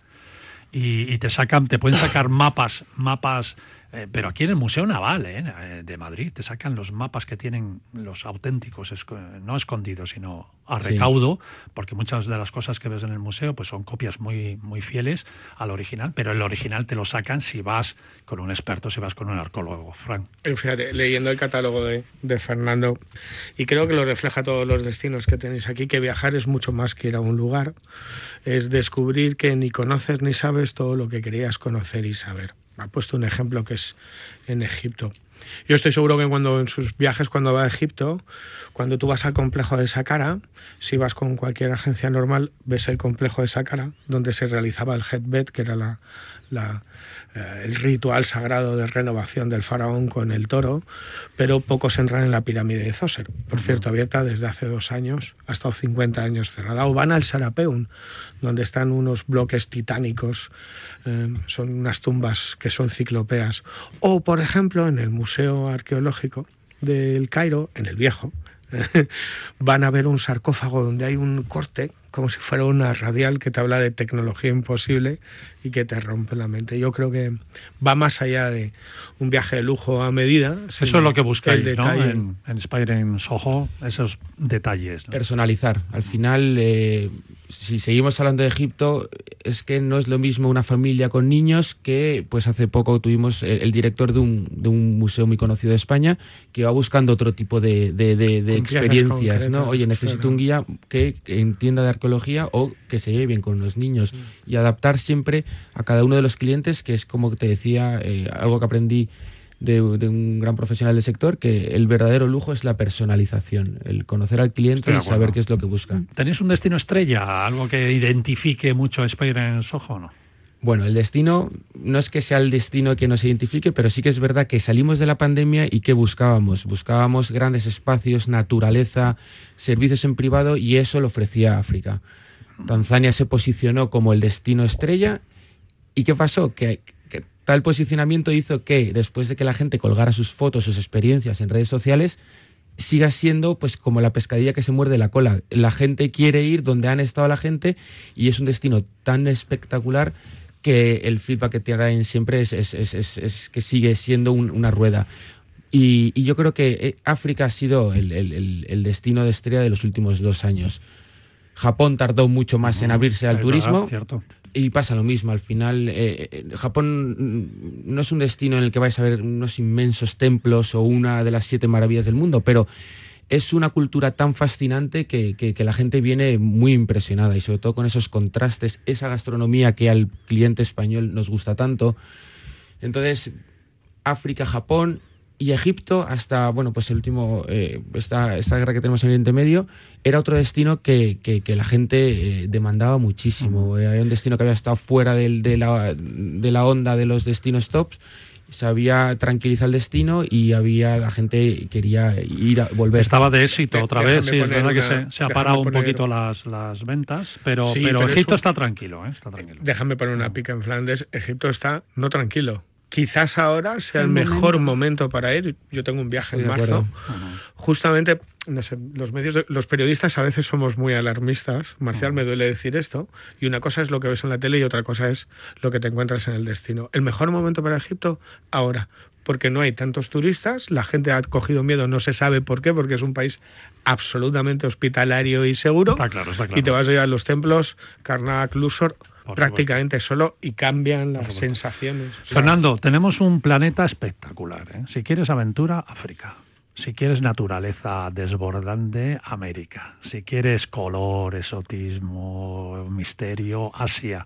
Y, y te sacan, te pueden sacar [COUGHS] mapas, mapas, eh, pero aquí en el Museo Naval ¿eh? Eh, de Madrid te sacan los mapas que tienen los auténticos, no escondidos, sino a Sí. recaudo, porque muchas de las cosas que ves en el museo pues son copias muy, muy fieles al original, pero el original te lo sacan si vas con un experto, si vas con un arqueólogo, Frank. Eh, Fíjate, leyendo el catálogo de, de Fernando, y creo que lo refleja todos los destinos que tenéis aquí, que viajar es mucho más que ir a un lugar, es descubrir que ni conoces ni sabes todo lo que querías conocer y saber. Ha puesto un ejemplo que es en Egipto. Yo estoy seguro que cuando en sus viajes, cuando va a Egipto, cuando tú vas al complejo de Saqqara, si vas con cualquier agencia normal, ves el complejo de Saqqara, donde se realizaba el Hetbet, que era la, eh, el ritual sagrado de renovación del faraón con el toro, pero pocos entran en la pirámide de Zoser, por cierto, abierta desde hace dos años, ha estado 50 años cerrada, o van al Sarapeun, donde están unos bloques titánicos, eh, son unas tumbas que son ciclopeas, o por ejemplo en el Museo Arqueológico del Cairo, en el viejo, [LAUGHS] van a ver un sarcófago donde hay un corte, como si fuera una radial que te habla de tecnología imposible y que te rompe la mente. Yo creo que va más allá de un viaje de lujo a medida. Eso es lo que buscáis, el ¿no? detalle. En, en Inspiring Soho, esos detalles. ¿no? Personalizar. Al final, eh, si seguimos hablando de Egipto, es que no es lo mismo una familia con niños que, pues hace poco tuvimos el, el director de un, de un museo muy conocido de España que va buscando otro tipo de, de- de- de Con piezas experiencias, ¿no? Oye, necesito un guía que, que entienda de arqueología o que se lleve bien con los niños y adaptar siempre a cada uno de los clientes, que es como te decía, eh, algo que aprendí de, de un gran profesional del sector, que el verdadero lujo es la personalización, el conocer al cliente y saber qué es lo que busca. ¿Tenéis un destino estrella? ¿Algo que identifique mucho a Inspiring Soho o no? Bueno, el destino no es que sea el destino que nos identifique, pero sí que es verdad que salimos de la pandemia y que buscábamos. Buscábamos grandes espacios, naturaleza, servicios en privado y eso lo ofrecía África. Tanzania se posicionó como el destino estrella y ¿qué pasó? Que, que tal posicionamiento hizo que después de que la gente colgara sus fotos, sus experiencias en redes sociales, siga siendo pues como la pescadilla que se muerde la cola. La gente quiere ir donde han estado la gente y es un destino tan espectacular que el feedback que traen siempre es, es- es- es- que sigue siendo un- una rueda. Y, y yo creo que eh, África ha sido el, el- el- destino de estrella de los últimos dos años. Japón tardó mucho más en abrirse al turismo. verdad. Y pasa lo mismo, al final eh, eh, Japón mm, no es un destino en el que vais a ver unos inmensos templos o una de las siete maravillas del mundo, pero es una cultura tan fascinante que, que- que la gente viene muy impresionada y sobre todo con esos contrastes, esa gastronomía que al cliente español nos gusta tanto. Entonces, África, Japón y Egipto, hasta, bueno, pues el último, eh, esta, esta guerra que tenemos en Oriente Medio, era otro destino que, que- que la gente eh, demandaba muchísimo. Era un destino que había estado fuera del- de, la, de la onda de los destinos tops. Se había tranquilizado el destino y había la gente quería ir a volver. Estaba de éxito otra vez, sí, es verdad que se, se ha parado un poquito las, las ventas, pero, Sí, pero, Egipto está tranquilo, ¿eh? está tranquilo. Déjame poner una pica en Flandes. Egipto está no tranquilo. Quizás ahora sea el el mejor momento. momento para ir. Yo tengo un viaje Estoy en de marzo. Justamente, no sé, los medios, de- los periodistas a veces somos muy alarmistas. Marcial, me duele decir esto. Y una cosa es lo que ves en la tele y otra cosa es lo que te encuentras en el destino. El mejor momento para Egipto ahora, porque no hay tantos turistas, la gente ha cogido miedo, no se sabe por qué, porque es un país absolutamente hospitalario y seguro. Está claro, está claro. Y te vas a ir a los templos, Karnak, Luxor, prácticamente solo y cambian las sensaciones. Fernando, tenemos un planeta espectacular. ¿eh? Si quieres aventura, África. Si quieres naturaleza desbordante, América. Si quieres color, esotismo, misterio, Asia.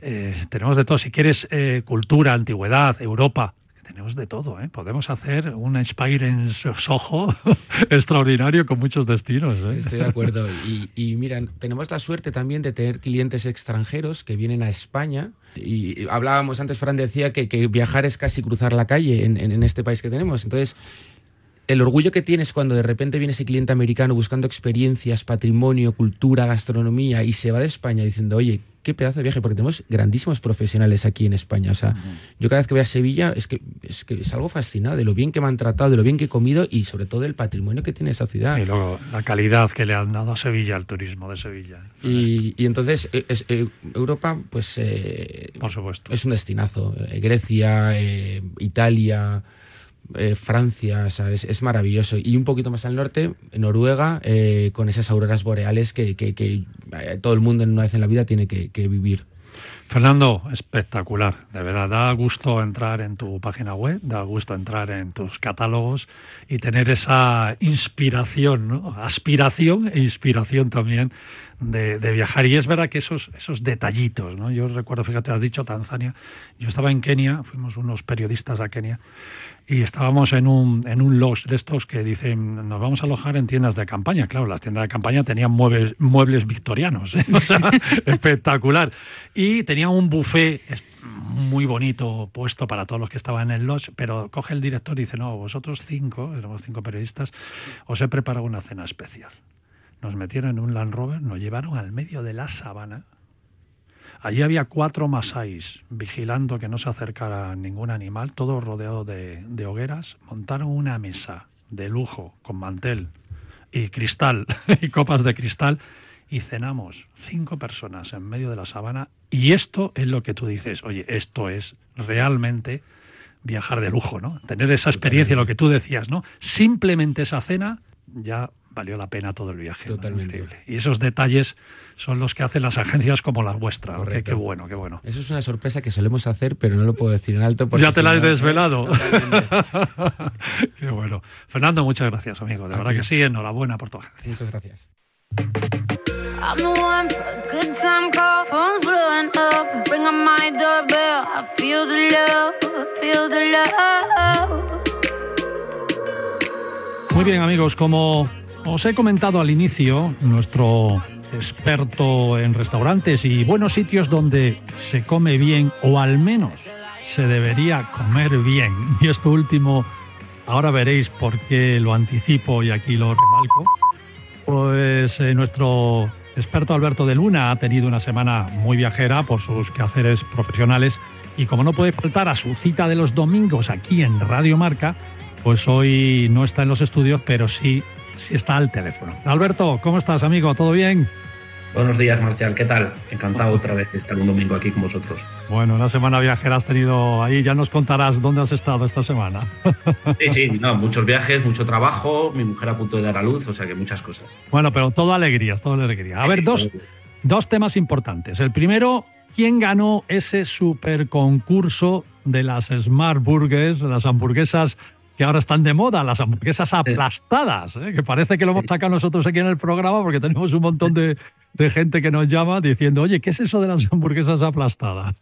Eh, tenemos de todo. Si quieres eh, cultura, antigüedad, Europa. Tenemos de todo, ¿eh? Podemos hacer un Inspire en Soho [LAUGHS] extraordinario con muchos destinos. ¿eh? Estoy de acuerdo. Y, y mira, tenemos la suerte también de tener clientes extranjeros que vienen a España. Y hablábamos antes, Fran decía que, que viajar es casi cruzar la calle en- en este país que tenemos. Entonces, el orgullo que tienes cuando de repente viene ese cliente americano buscando experiencias, patrimonio, cultura, gastronomía y se va de España diciendo, oye, qué pedazo de viaje, porque tenemos grandísimos profesionales aquí en España. O sea, yo cada vez que voy a Sevilla es que, es que es algo fascinado de lo bien que me han tratado, de lo bien que he comido y sobre todo del patrimonio que tiene esa ciudad. Y luego la calidad que le han dado a Sevilla, al turismo de Sevilla. Y, y entonces es- eh, Europa, pues eh, por supuesto, es un destinazo. Eh, Grecia, eh, Italia, eh, Francia, es, maravilloso. Y un poquito más al norte, Noruega, eh, con esas auroras boreales que, eh, todo el mundo una vez en la vida tiene que, vivir. Fernando, espectacular, de verdad, da gusto entrar en tu página web, da gusto entrar en tus catálogos y tener esa inspiración, aspiración e inspiración también de, viajar. Y es verdad que esos, esos detallitos, ¿no? yo recuerdo, fíjate, has dicho Tanzania, yo estaba en Kenia, fuimos unos periodistas a Kenia y estábamos en un, en un lodge de estos que dicen, nos vamos a alojar en tiendas de campaña. Claro, las tiendas de campaña tenían muebles, muebles victorianos, ¿eh? [LAUGHS] Espectacular. Y tenía un buffet muy bonito puesto para todos los que estaban en el lodge, pero coge el director y dice, no, vosotros cinco, éramos cinco periodistas, os he preparado una cena especial. Nos metieron en un Land Rover, nos llevaron al medio de la sabana, Allí había cuatro masáis vigilando que no se acercara ningún animal, todo rodeado de, de hogueras. Montaron una mesa de lujo con mantel y cristal [LAUGHS] y copas de cristal y cenamos cinco personas en medio de la sabana. Y esto es lo que tú dices, oye, esto es realmente viajar de lujo, ¿no? Tener esa experiencia, lo que tú decías, ¿no? Simplemente esa cena ya valió la pena todo el viaje. ¿no? Increíble. Y esos detalles son los que hacen las agencias como las vuestras. ¿no? Qué, qué bueno, qué bueno. Eso es una sorpresa que solemos hacer, pero no lo puedo decir en alto. porque Ya te la he no- desvelado. [LAUGHS] Qué bueno. Fernando, muchas gracias, amigo. De A verdad que sí, enhorabuena por tu agencia. Muchas gracias. I'm the one for a good time call, phone's blowing up. Ring on my doorbell. I feel the love, I feel the love. Muy bien, amigos, como os he comentado al inicio, nuestro experto en restaurantes y buenos sitios donde se come bien o al menos se debería comer bien. [LAUGHS] Y esto último, ahora veréis por qué lo anticipo y aquí lo remalco. Pues eh, nuestro experto Alberto de Luna ha tenido una semana muy viajera por sus quehaceres profesionales Y como no puede faltar a su cita de los domingos aquí en Radio Marca, pues hoy no está en los estudios, pero sí, está al teléfono. Alberto, ¿cómo estás, amigo? ¿Todo bien? Buenos días, Marcial. ¿Qué tal? Encantado otra vez de estar un domingo aquí con vosotros. Bueno, una semana viajera has tenido ahí. Ya nos contarás dónde has estado esta semana. [LAUGHS] Sí, sí, no, muchos viajes, mucho trabajo. Mi mujer a punto de dar a luz, o sea que muchas cosas. Bueno, pero todo alegría, todo alegría. A ver, dos, dos temas importantes. El primero, ¿quién ganó ese super concurso de las Smart Burgers, las hamburguesas que ahora están de moda, las hamburguesas aplastadas, ¿eh? que parece que lo hemos sacado nosotros aquí en el programa porque tenemos un montón de, de gente que nos llama diciendo, oye, ¿qué es eso de las hamburguesas aplastadas?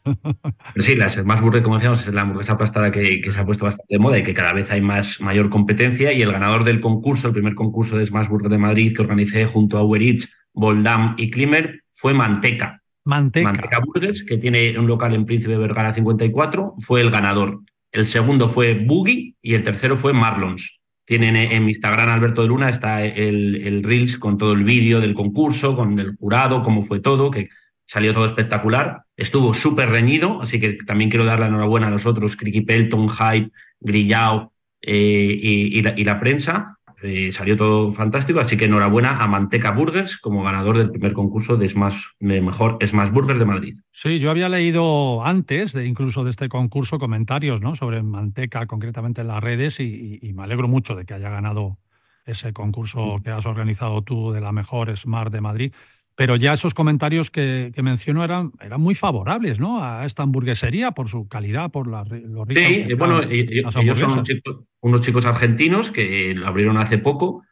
Pero sí, las Smart Burger, como decíamos, es la hamburguesa aplastada que, que, se ha puesto bastante de moda y que cada vez hay más mayor competencia. Y el ganador del concurso, el primer concurso de Smart Burger de Madrid que organicé junto a Uber Eats, Boldam y Klimer, fue Manteca. Manteca. Manteca Burgers, que tiene un local en Príncipe Vergara 54, fue el ganador. El segundo fue Boogie y el tercero fue Marlons. Tienen en Instagram, Alberto de Luna, está el, el Reels con todo el vídeo del concurso, con el jurado, cómo fue todo, que salió todo espectacular. Estuvo súper reñido, así que también quiero dar la enhorabuena a los otros, Criqui Pelton, Hype, Grillao eh, y, la, prensa. Eh, salió todo fantástico, así que enhorabuena a Manteca Burgers como ganador del primer concurso de, Smash, de mejor Smash Burgers de Madrid. Sí, yo había leído antes, de incluso de este concurso, comentarios ¿no? sobre Manteca, concretamente en las redes, y, y, me alegro mucho de que haya ganado ese concurso que has organizado tú de la mejor Smart de Madrid. Pero ya esos comentarios que, que menciono eran, eran muy favorables ¿no? a esta hamburguesería por su calidad, por la, lo rico Sí, bueno, ellos son unos chicos, unos chicos, argentinos que lo abrieron hace poco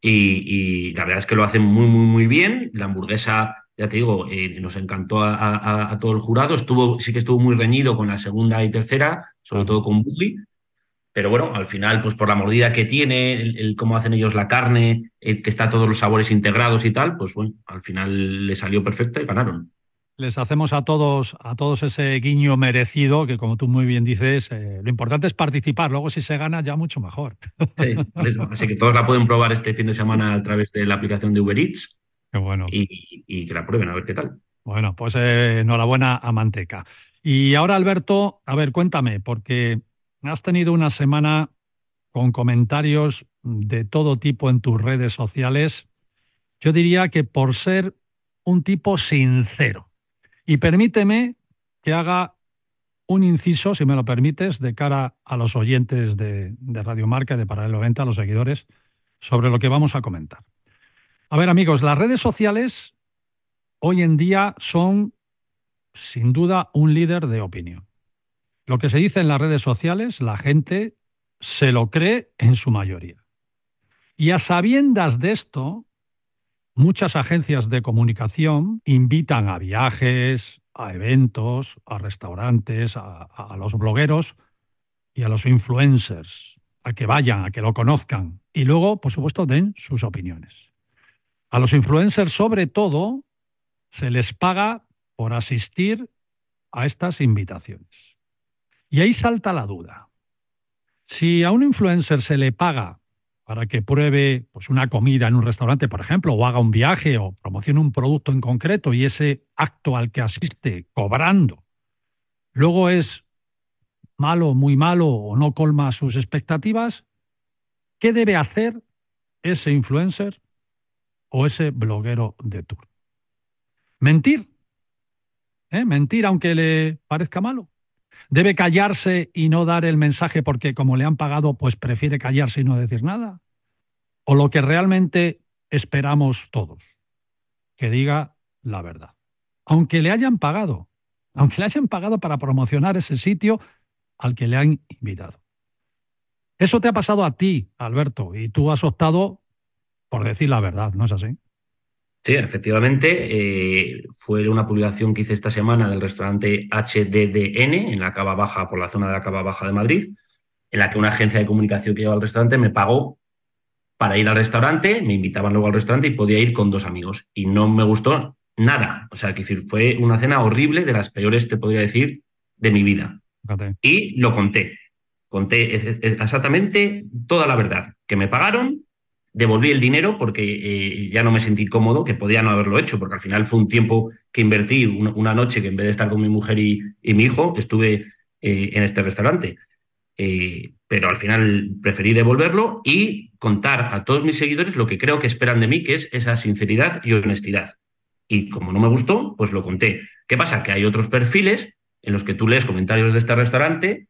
y, y, la verdad es que lo hacen muy, muy, muy bien. La hamburguesa ya te digo, eh, nos encantó a, a, a, todo el jurado. Estuvo, sí que estuvo muy reñido con la segunda y tercera, sobre todo con Bully. Pero bueno, al final, pues por la mordida que tiene, el, el cómo hacen ellos la carne, el que está todos los sabores integrados y tal, pues bueno, al final le salió perfecta y ganaron. Les hacemos a todos, a todos ese guiño merecido, que como tú muy bien dices, eh, lo importante es participar, luego si se gana ya mucho mejor. Sí, [LAUGHS] así que todos la pueden probar este fin de semana a través de la aplicación de Uber Eats. Qué bueno. Y, y que la prueben a ver qué tal. Bueno, pues eh, enhorabuena a Manteca. Y ahora, Alberto, a ver, cuéntame, porque has tenido una semana con comentarios de todo tipo en tus redes sociales. Yo diría que por ser un tipo sincero. Y permíteme que haga un inciso, si me lo permites, de cara a los oyentes de, Radio Marca, de Paralelo 20, a los seguidores, sobre lo que vamos a comentar. A ver, amigos, las redes sociales hoy en día son, sin duda, un líder de opinión. Lo que se dice en las redes sociales, la gente se lo cree en su mayoría. Y a sabiendas de esto, muchas agencias de comunicación invitan a viajes, a eventos, a restaurantes, a, los blogueros y a los influencers a que vayan, a que lo conozcan y luego, por supuesto, den sus opiniones. A los influencers, sobre todo, se les paga por asistir a estas invitaciones. Y ahí salta la duda. Si a un influencer se le paga para que pruebe pues, una comida en un restaurante, por ejemplo, o haga un viaje o promocione un producto en concreto y ese acto al que asiste cobrando, luego es malo, muy malo o no colma sus expectativas, ¿qué debe hacer ese influencer o ese bloguero de tour? Mentir. ¿Eh? Mentir aunque le parezca malo. ¿Debe callarse y no dar el mensaje porque como le han pagado, pues prefiere callarse y no decir nada? ¿O lo que realmente esperamos todos? Que diga la verdad. Aunque le hayan pagado, aunque le hayan pagado para promocionar ese sitio al que le han invitado. Eso te ha pasado a ti, Alberto, y tú has optado por decir la verdad, ¿no es así? Sí, efectivamente. Eh, fue una publicación que hice esta semana del restaurante HDDN en la Cava Baja, por la zona de la Cava Baja de Madrid, en la que una agencia de comunicación que lleva al restaurante me pagó para ir al restaurante, me invitaban luego al restaurante y podía ir con dos amigos. Y no me gustó nada. O sea, que fue una cena horrible, de las peores, te podría decir, de mi vida. Okay. Y lo conté. Conté exactamente toda la verdad. Que me pagaron, devolví el dinero porque eh, ya no me sentí cómodo, que podía no haberlo hecho, porque al final fue un tiempo que invertí, una, noche que en vez de estar con mi mujer y, y mi hijo, estuve eh, en este restaurante. Eh, pero al final preferí devolverlo y contar a todos mis seguidores lo que creo que esperan de mí, que es esa sinceridad y honestidad. Y como no me gustó, pues lo conté. ¿Qué pasa? Que hay otros perfiles en los que tú lees comentarios de este restaurante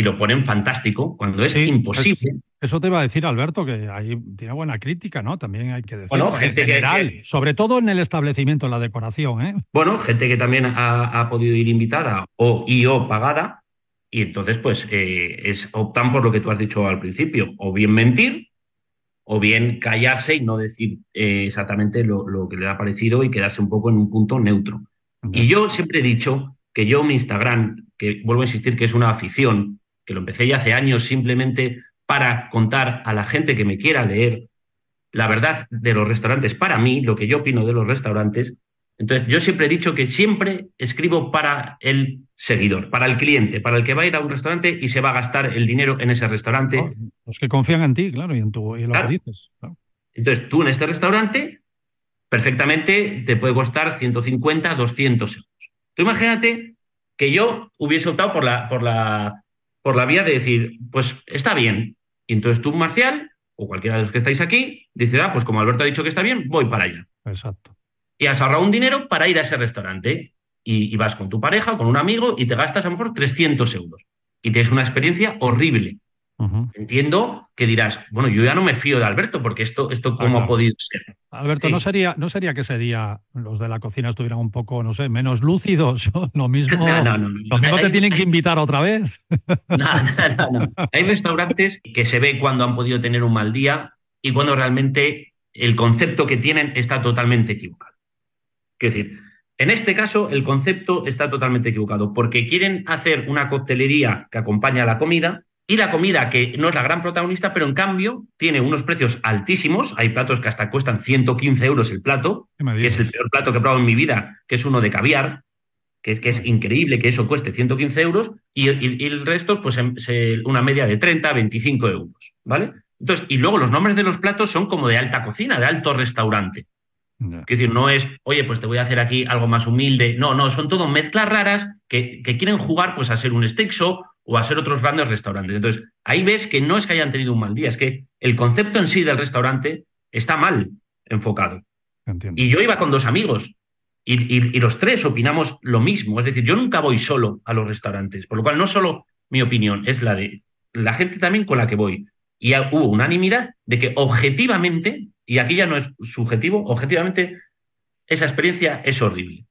y lo ponen fantástico, cuando es imposible. Eso te iba a decir, Alberto, que ahí tiene buena crítica, ¿no? También hay que decir. Bueno, en gente que- general, que- sobre todo en el establecimiento, en la decoración, ¿eh? Bueno, gente que también ha, ha podido ir invitada o y o pagada, y entonces pues eh, es, optan por lo que tú has dicho al principio, o bien mentir, o bien callarse y no decir eh, exactamente lo, lo que le ha parecido y quedarse un poco en un punto neutro. Y yo siempre he dicho que yo mi Instagram, que vuelvo a insistir que es una afición, que lo empecé ya hace años simplemente para contar a la gente que me quiera leer la verdad de los restaurantes para mí, lo que yo opino de los restaurantes. Entonces, yo siempre he dicho que siempre escribo para el seguidor, para el cliente, para el que va a ir a un restaurante y se va a gastar el dinero en ese restaurante. Los que confían en ti, claro, y en, tu, y en lo Claro. que dices. claro. Entonces, tú en este restaurante, perfectamente te puede costar 150, 200 euros. Tú imagínate que yo hubiese optado por la, por la, por la vía de decir, pues está bien. Y entonces tú, Marcial, o cualquiera de los que estáis aquí, dice, ah, pues como Alberto ha dicho que está bien, voy para allá. Exacto. Y has ahorrado un dinero para ir a ese restaurante. Y, y vas con tu pareja o con un amigo y te gastas a lo mejor 300 euros. Y tienes una experiencia horrible. Entiendo que dirás, bueno, yo ya no me fío de Alberto porque esto, esto cómo claro. ha podido ser. Alberto, Sí. ¿no sería, ¿no sería que ese día los de la cocina estuvieran un poco, no sé, menos lúcidos? [LAUGHS] lo mismo, [LAUGHS] No, no, no, no. lo mismo te Hay- tienen que invitar otra vez. [LAUGHS] No, no, no, no. Hay restaurantes que se ve cuando han podido tener un mal día y cuando realmente el concepto que tienen está totalmente equivocado. Quiero decir, en este caso el concepto está totalmente equivocado porque quieren hacer una coctelería que acompaña a la comida y la comida que no es la gran protagonista, pero en cambio tiene unos precios altísimos. Hay platos que hasta cuestan 115 euros el plato, que es el peor plato que he probado en mi vida, que es uno de caviar, que es, que es increíble que eso cueste 115 euros y, y- y el resto, pues em- se- una media de 30, 25 euros, ¿vale? Entonces, y luego los nombres de los platos son como de alta cocina, de alto restaurante. Es decir, no es, oye, pues te voy a hacer aquí algo más humilde. No, no, son todo mezclas raras que, que quieren jugar pues a ser un steak shop o a ser otros grandes restaurantes. Entonces, ahí ves que no es que hayan tenido un mal día, es que el concepto en sí del restaurante está mal enfocado. Y yo iba con dos amigos y, y- y los tres opinamos lo mismo. Es decir, yo nunca voy solo a los restaurantes, por lo cual no solo mi opinión, es la de la gente también con la que voy. Y hubo unanimidad de que objetivamente, y aquí ya no es subjetivo, objetivamente esa experiencia es horrible.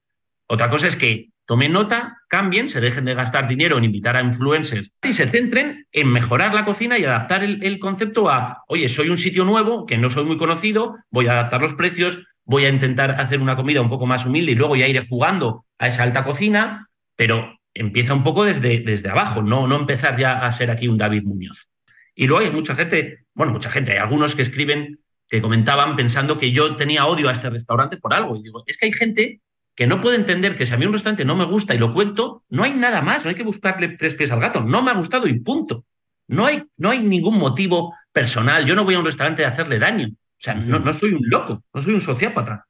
Otra cosa es que tomen nota, cambien, se dejen de gastar dinero en invitar a influencers y se centren en mejorar la cocina y adaptar el, el concepto a, oye, soy un sitio nuevo, que no soy muy conocido, voy a adaptar los precios, voy a intentar hacer una comida un poco más humilde y luego ya iré jugando a esa alta cocina, pero empieza un poco desde, desde abajo, no, no empezar ya a ser aquí un David Muñoz. Y luego hay mucha gente, bueno, mucha gente, hay algunos que escriben, que comentaban pensando que yo tenía odio a este restaurante por algo. Y digo, es que hay gente que no puede entender que si a mí un restaurante no me gusta y lo cuento, no hay nada más, no hay que buscarle tres pies al gato, no me ha gustado y punto. No hay, no hay ningún motivo personal, yo no voy a un restaurante a hacerle daño. O sea, no, no soy un loco, no soy un sociópata.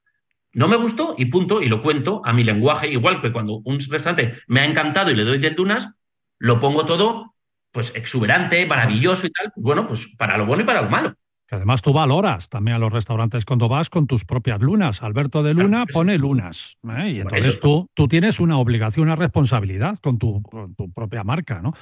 No me gustó y punto, y lo cuento a mi lenguaje, igual que cuando un restaurante me ha encantado y le doy de tunas, lo pongo todo pues exuberante, maravilloso y tal, bueno, pues para lo bueno y para lo malo. Que además tú valoras también a los restaurantes cuando vas con tus propias lunas. Alberto de Luna pone lunas. ¿eh? Y entonces tú, tú tienes una obligación, una responsabilidad con tu, con tu propia marca, ¿no?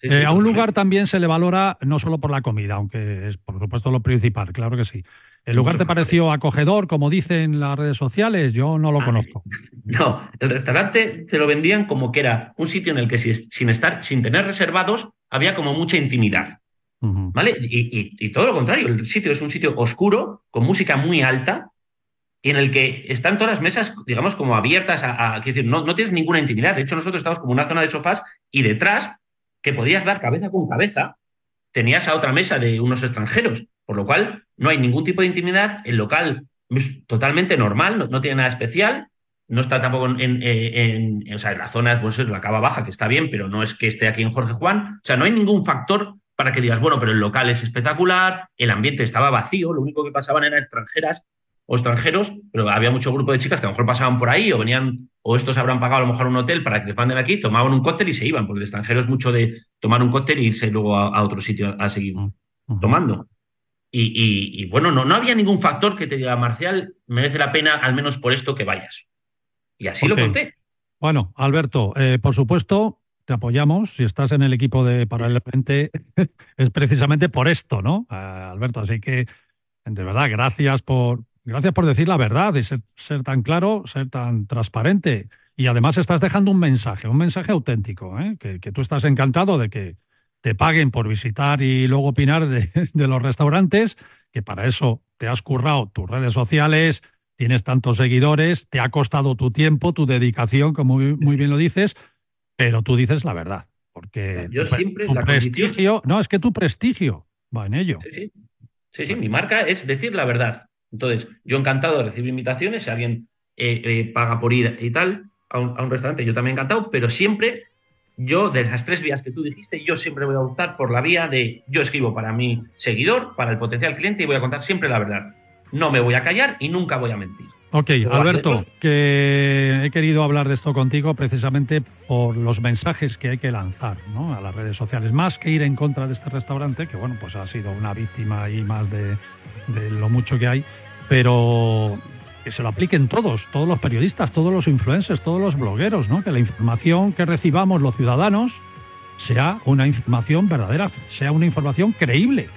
Sí, Eh, a un lugar también se le valora no solo por la comida, aunque es por supuesto lo principal, claro que sí. ¿El lugar te pareció acogedor, como dicen las redes sociales? Yo no lo conozco. No, el restaurante te lo vendían como que era un sitio en el que si- sin estar, sin tener reservados, había como mucha intimidad. ¿Vale? Y, todo lo contrario, el sitio es un sitio oscuro, con música muy alta, y en el que están todas las mesas, digamos, como abiertas a. decir, no, no tienes ninguna intimidad. De hecho, nosotros estamos como una zona de sofás y detrás, que podías dar cabeza con cabeza, tenías a otra mesa de unos extranjeros, por lo cual no hay ningún tipo de intimidad. El local es totalmente normal, no, tiene nada especial. No está tampoco en, en- en- en la zona, pues es la cava baja, que está bien, pero no es que esté aquí en Jorge Juan. O sea, no hay ningún factor para que digas, bueno, pero el local es espectacular, el ambiente estaba vacío, lo único que pasaban eran extranjeras o extranjeros, pero había mucho grupo de chicas que a lo mejor pasaban por ahí o venían, o estos habrán pagado a lo mejor un hotel para que les manden aquí, tomaban un cóctel y se iban, porque el extranjero es mucho de tomar un cóctel e irse luego a, otro sitio a, seguir tomando. Y, bueno, no, no había ningún factor que te diga, Marcial, merece la pena al menos por esto que vayas. Y así lo conté. Bueno, Alberto, eh, por supuesto, te apoyamos. Si estás en el equipo de Paralelamente, [LAUGHS] es precisamente por esto, ¿no, Alberto? Así que, de verdad, gracias por, gracias por decir la verdad y ser, tan claro, ser tan transparente. Y además estás dejando un mensaje, un mensaje auténtico, ¿eh? que, tú estás encantado de que te paguen por visitar y luego opinar de, [LAUGHS] de los restaurantes, que para eso te has currado tus redes sociales, tienes tantos seguidores, te ha costado tu tiempo, tu dedicación, como muy, bien lo dices, pero tú dices la verdad. Porque yo siempre tu prestigio, no, es que tu prestigio va en ello. Sí, sí, sí, mi marca es decir la verdad. Entonces, yo encantado de recibir invitaciones, si alguien eh, eh, paga por ir y tal a un, a un, restaurante, yo también encantado, pero siempre yo, de esas tres vías que tú dijiste, yo siempre voy a optar por la vía de yo escribo para mi seguidor, para el potencial cliente y voy a contar siempre la verdad no me voy a callar y nunca voy a mentir. Ok, Alberto, que he querido hablar de esto contigo precisamente por los mensajes que hay que lanzar ¿no? a las redes sociales, más que ir en contra de este restaurante, que bueno, pues ha sido una víctima y más de, de lo mucho que hay, pero que se lo apliquen todos, todos los periodistas, todos los influencers, todos los blogueros, ¿no? que la información que recibamos los ciudadanos sea una información verdadera, sea una información creíble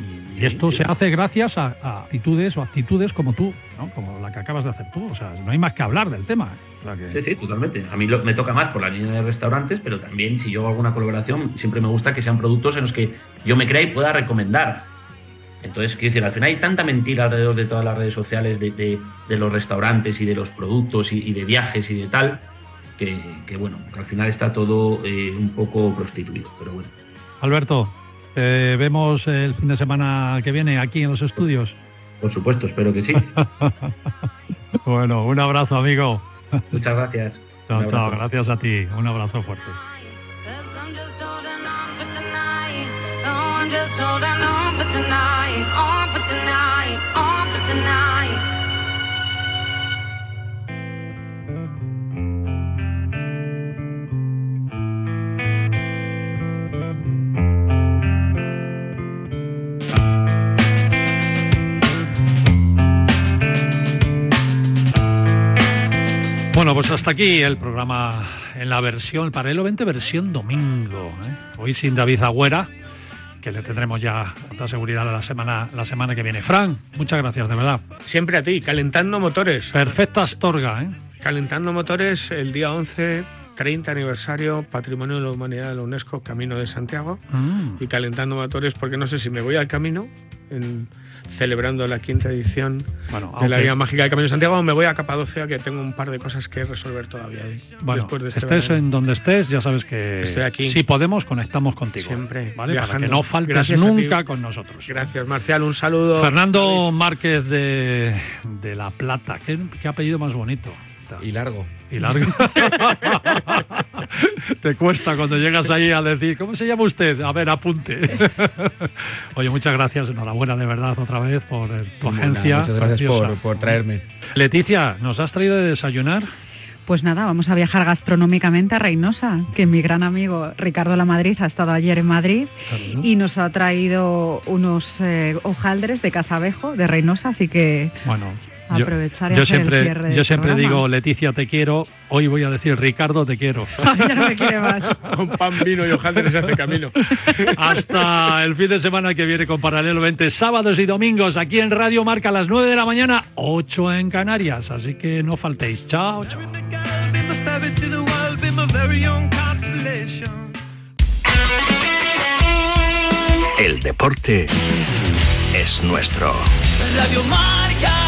y esto se hace gracias a, actitudes o actitudes como tú, ¿no? como la que acabas de hacer tú. O sea, no hay más que hablar del tema. Sí, sí, totalmente. A mí me toca más por la línea de restaurantes, pero también si yo hago alguna colaboración, siempre me gusta que sean productos en los que yo me crea y pueda recomendar. Entonces, quiero decir, al final hay tanta mentira alrededor de todas las redes sociales, de, los restaurantes y de los productos y, de viajes y de tal, que, bueno, al final está todo eh, un poco prostituido, pero bueno. Alberto, te vemos el fin de semana que viene aquí en los estudios. Por supuesto, espero que sí. [LAUGHS] bueno, un abrazo, amigo. Muchas gracias. Chao, chao, gracias a ti. Un abrazo fuerte. Bueno, pues hasta aquí el programa en la versión, el Paralelo 20 versión domingo. ¿eh? Hoy sin David Agüera, que le tendremos ya tanta seguridad la semana, la semana que viene. Fran, muchas gracias, de verdad. Siempre a ti, calentando motores. Perfecta Astorga, ¿eh? Calentando motores el día 11, 30 aniversario, Patrimonio de la Humanidad de la UNESCO, Camino de Santiago. Mm. Y calentando motores porque no sé si me voy al camino en celebrando la quinta edición de la Vía Mágica de Camino de Santiago, me voy a Capadocia, que tengo un par de cosas que resolver todavía. Bueno, después de este estés en donde estés, ya sabes que Estoy aquí. si podemos, conectamos contigo. Siempre. ¿vale? Para que no faltes nunca con nosotros. Gracias, Marcial. Un saludo. Fernando Márquez de, de La Plata. ¿Qué, qué apellido más bonito? Y largo. Y largo. [LAUGHS] Te cuesta cuando llegas ahí a decir, ¿cómo se llama usted? A ver, apunte. [LAUGHS] Oye, muchas gracias, enhorabuena de verdad otra vez por tu agencia. Muchas gracias por, traerme. Leticia, ¿nos has traído de desayunar? Pues nada, vamos a viajar gastronómicamente a Reynosa, que mi gran amigo Ricardo La Madrid ha estado ayer en Madrid y nos ha traído unos eh, hojaldres de Casabejo, de Reynosa, así que bueno, aprovechar yo, y siempre, Yo siempre digo, Leticia, te quiero. Hoy voy a decir, Ricardo, te quiero. [LAUGHS] ya no me quiere más. [LAUGHS] Con pan, vino y hojaldres se hace camino. [LAUGHS] Hasta el fin de semana que viene con Paralelo 20, sábados y domingos, aquí en Radio Marca a las 9 de la mañana, 8 en Canarias. Así que no faltéis. Chao, chao. El deporte es nuestro. Radio Marca.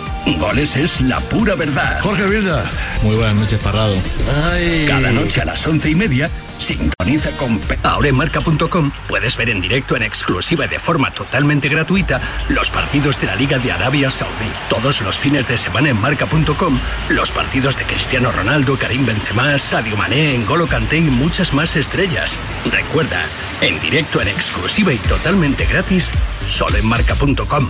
Goles es la pura verdad. Jorge Vilda. Muy buenas noches, Parrado. Cada noche a las once y media, sintoniza con... Pe- Ahora en marca.com puedes ver en directo en exclusiva y de forma totalmente gratuita los partidos de la Liga de Arabia Saudí. Todos los fines de semana en marca.com los partidos de Cristiano Ronaldo, Karim Benzema, Sadio Mané, N'Golo Kanté y muchas más estrellas. Recuerda, en directo en exclusiva y totalmente gratis, solo en marca.com.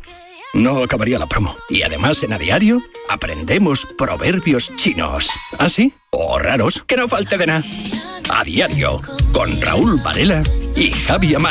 No acabaría la promo. Y además en A Diario aprendemos proverbios chinos. ¿Ah, sí? O raros, que no falte de nada. A Diario, con Raúl Varela y Javi Amaro.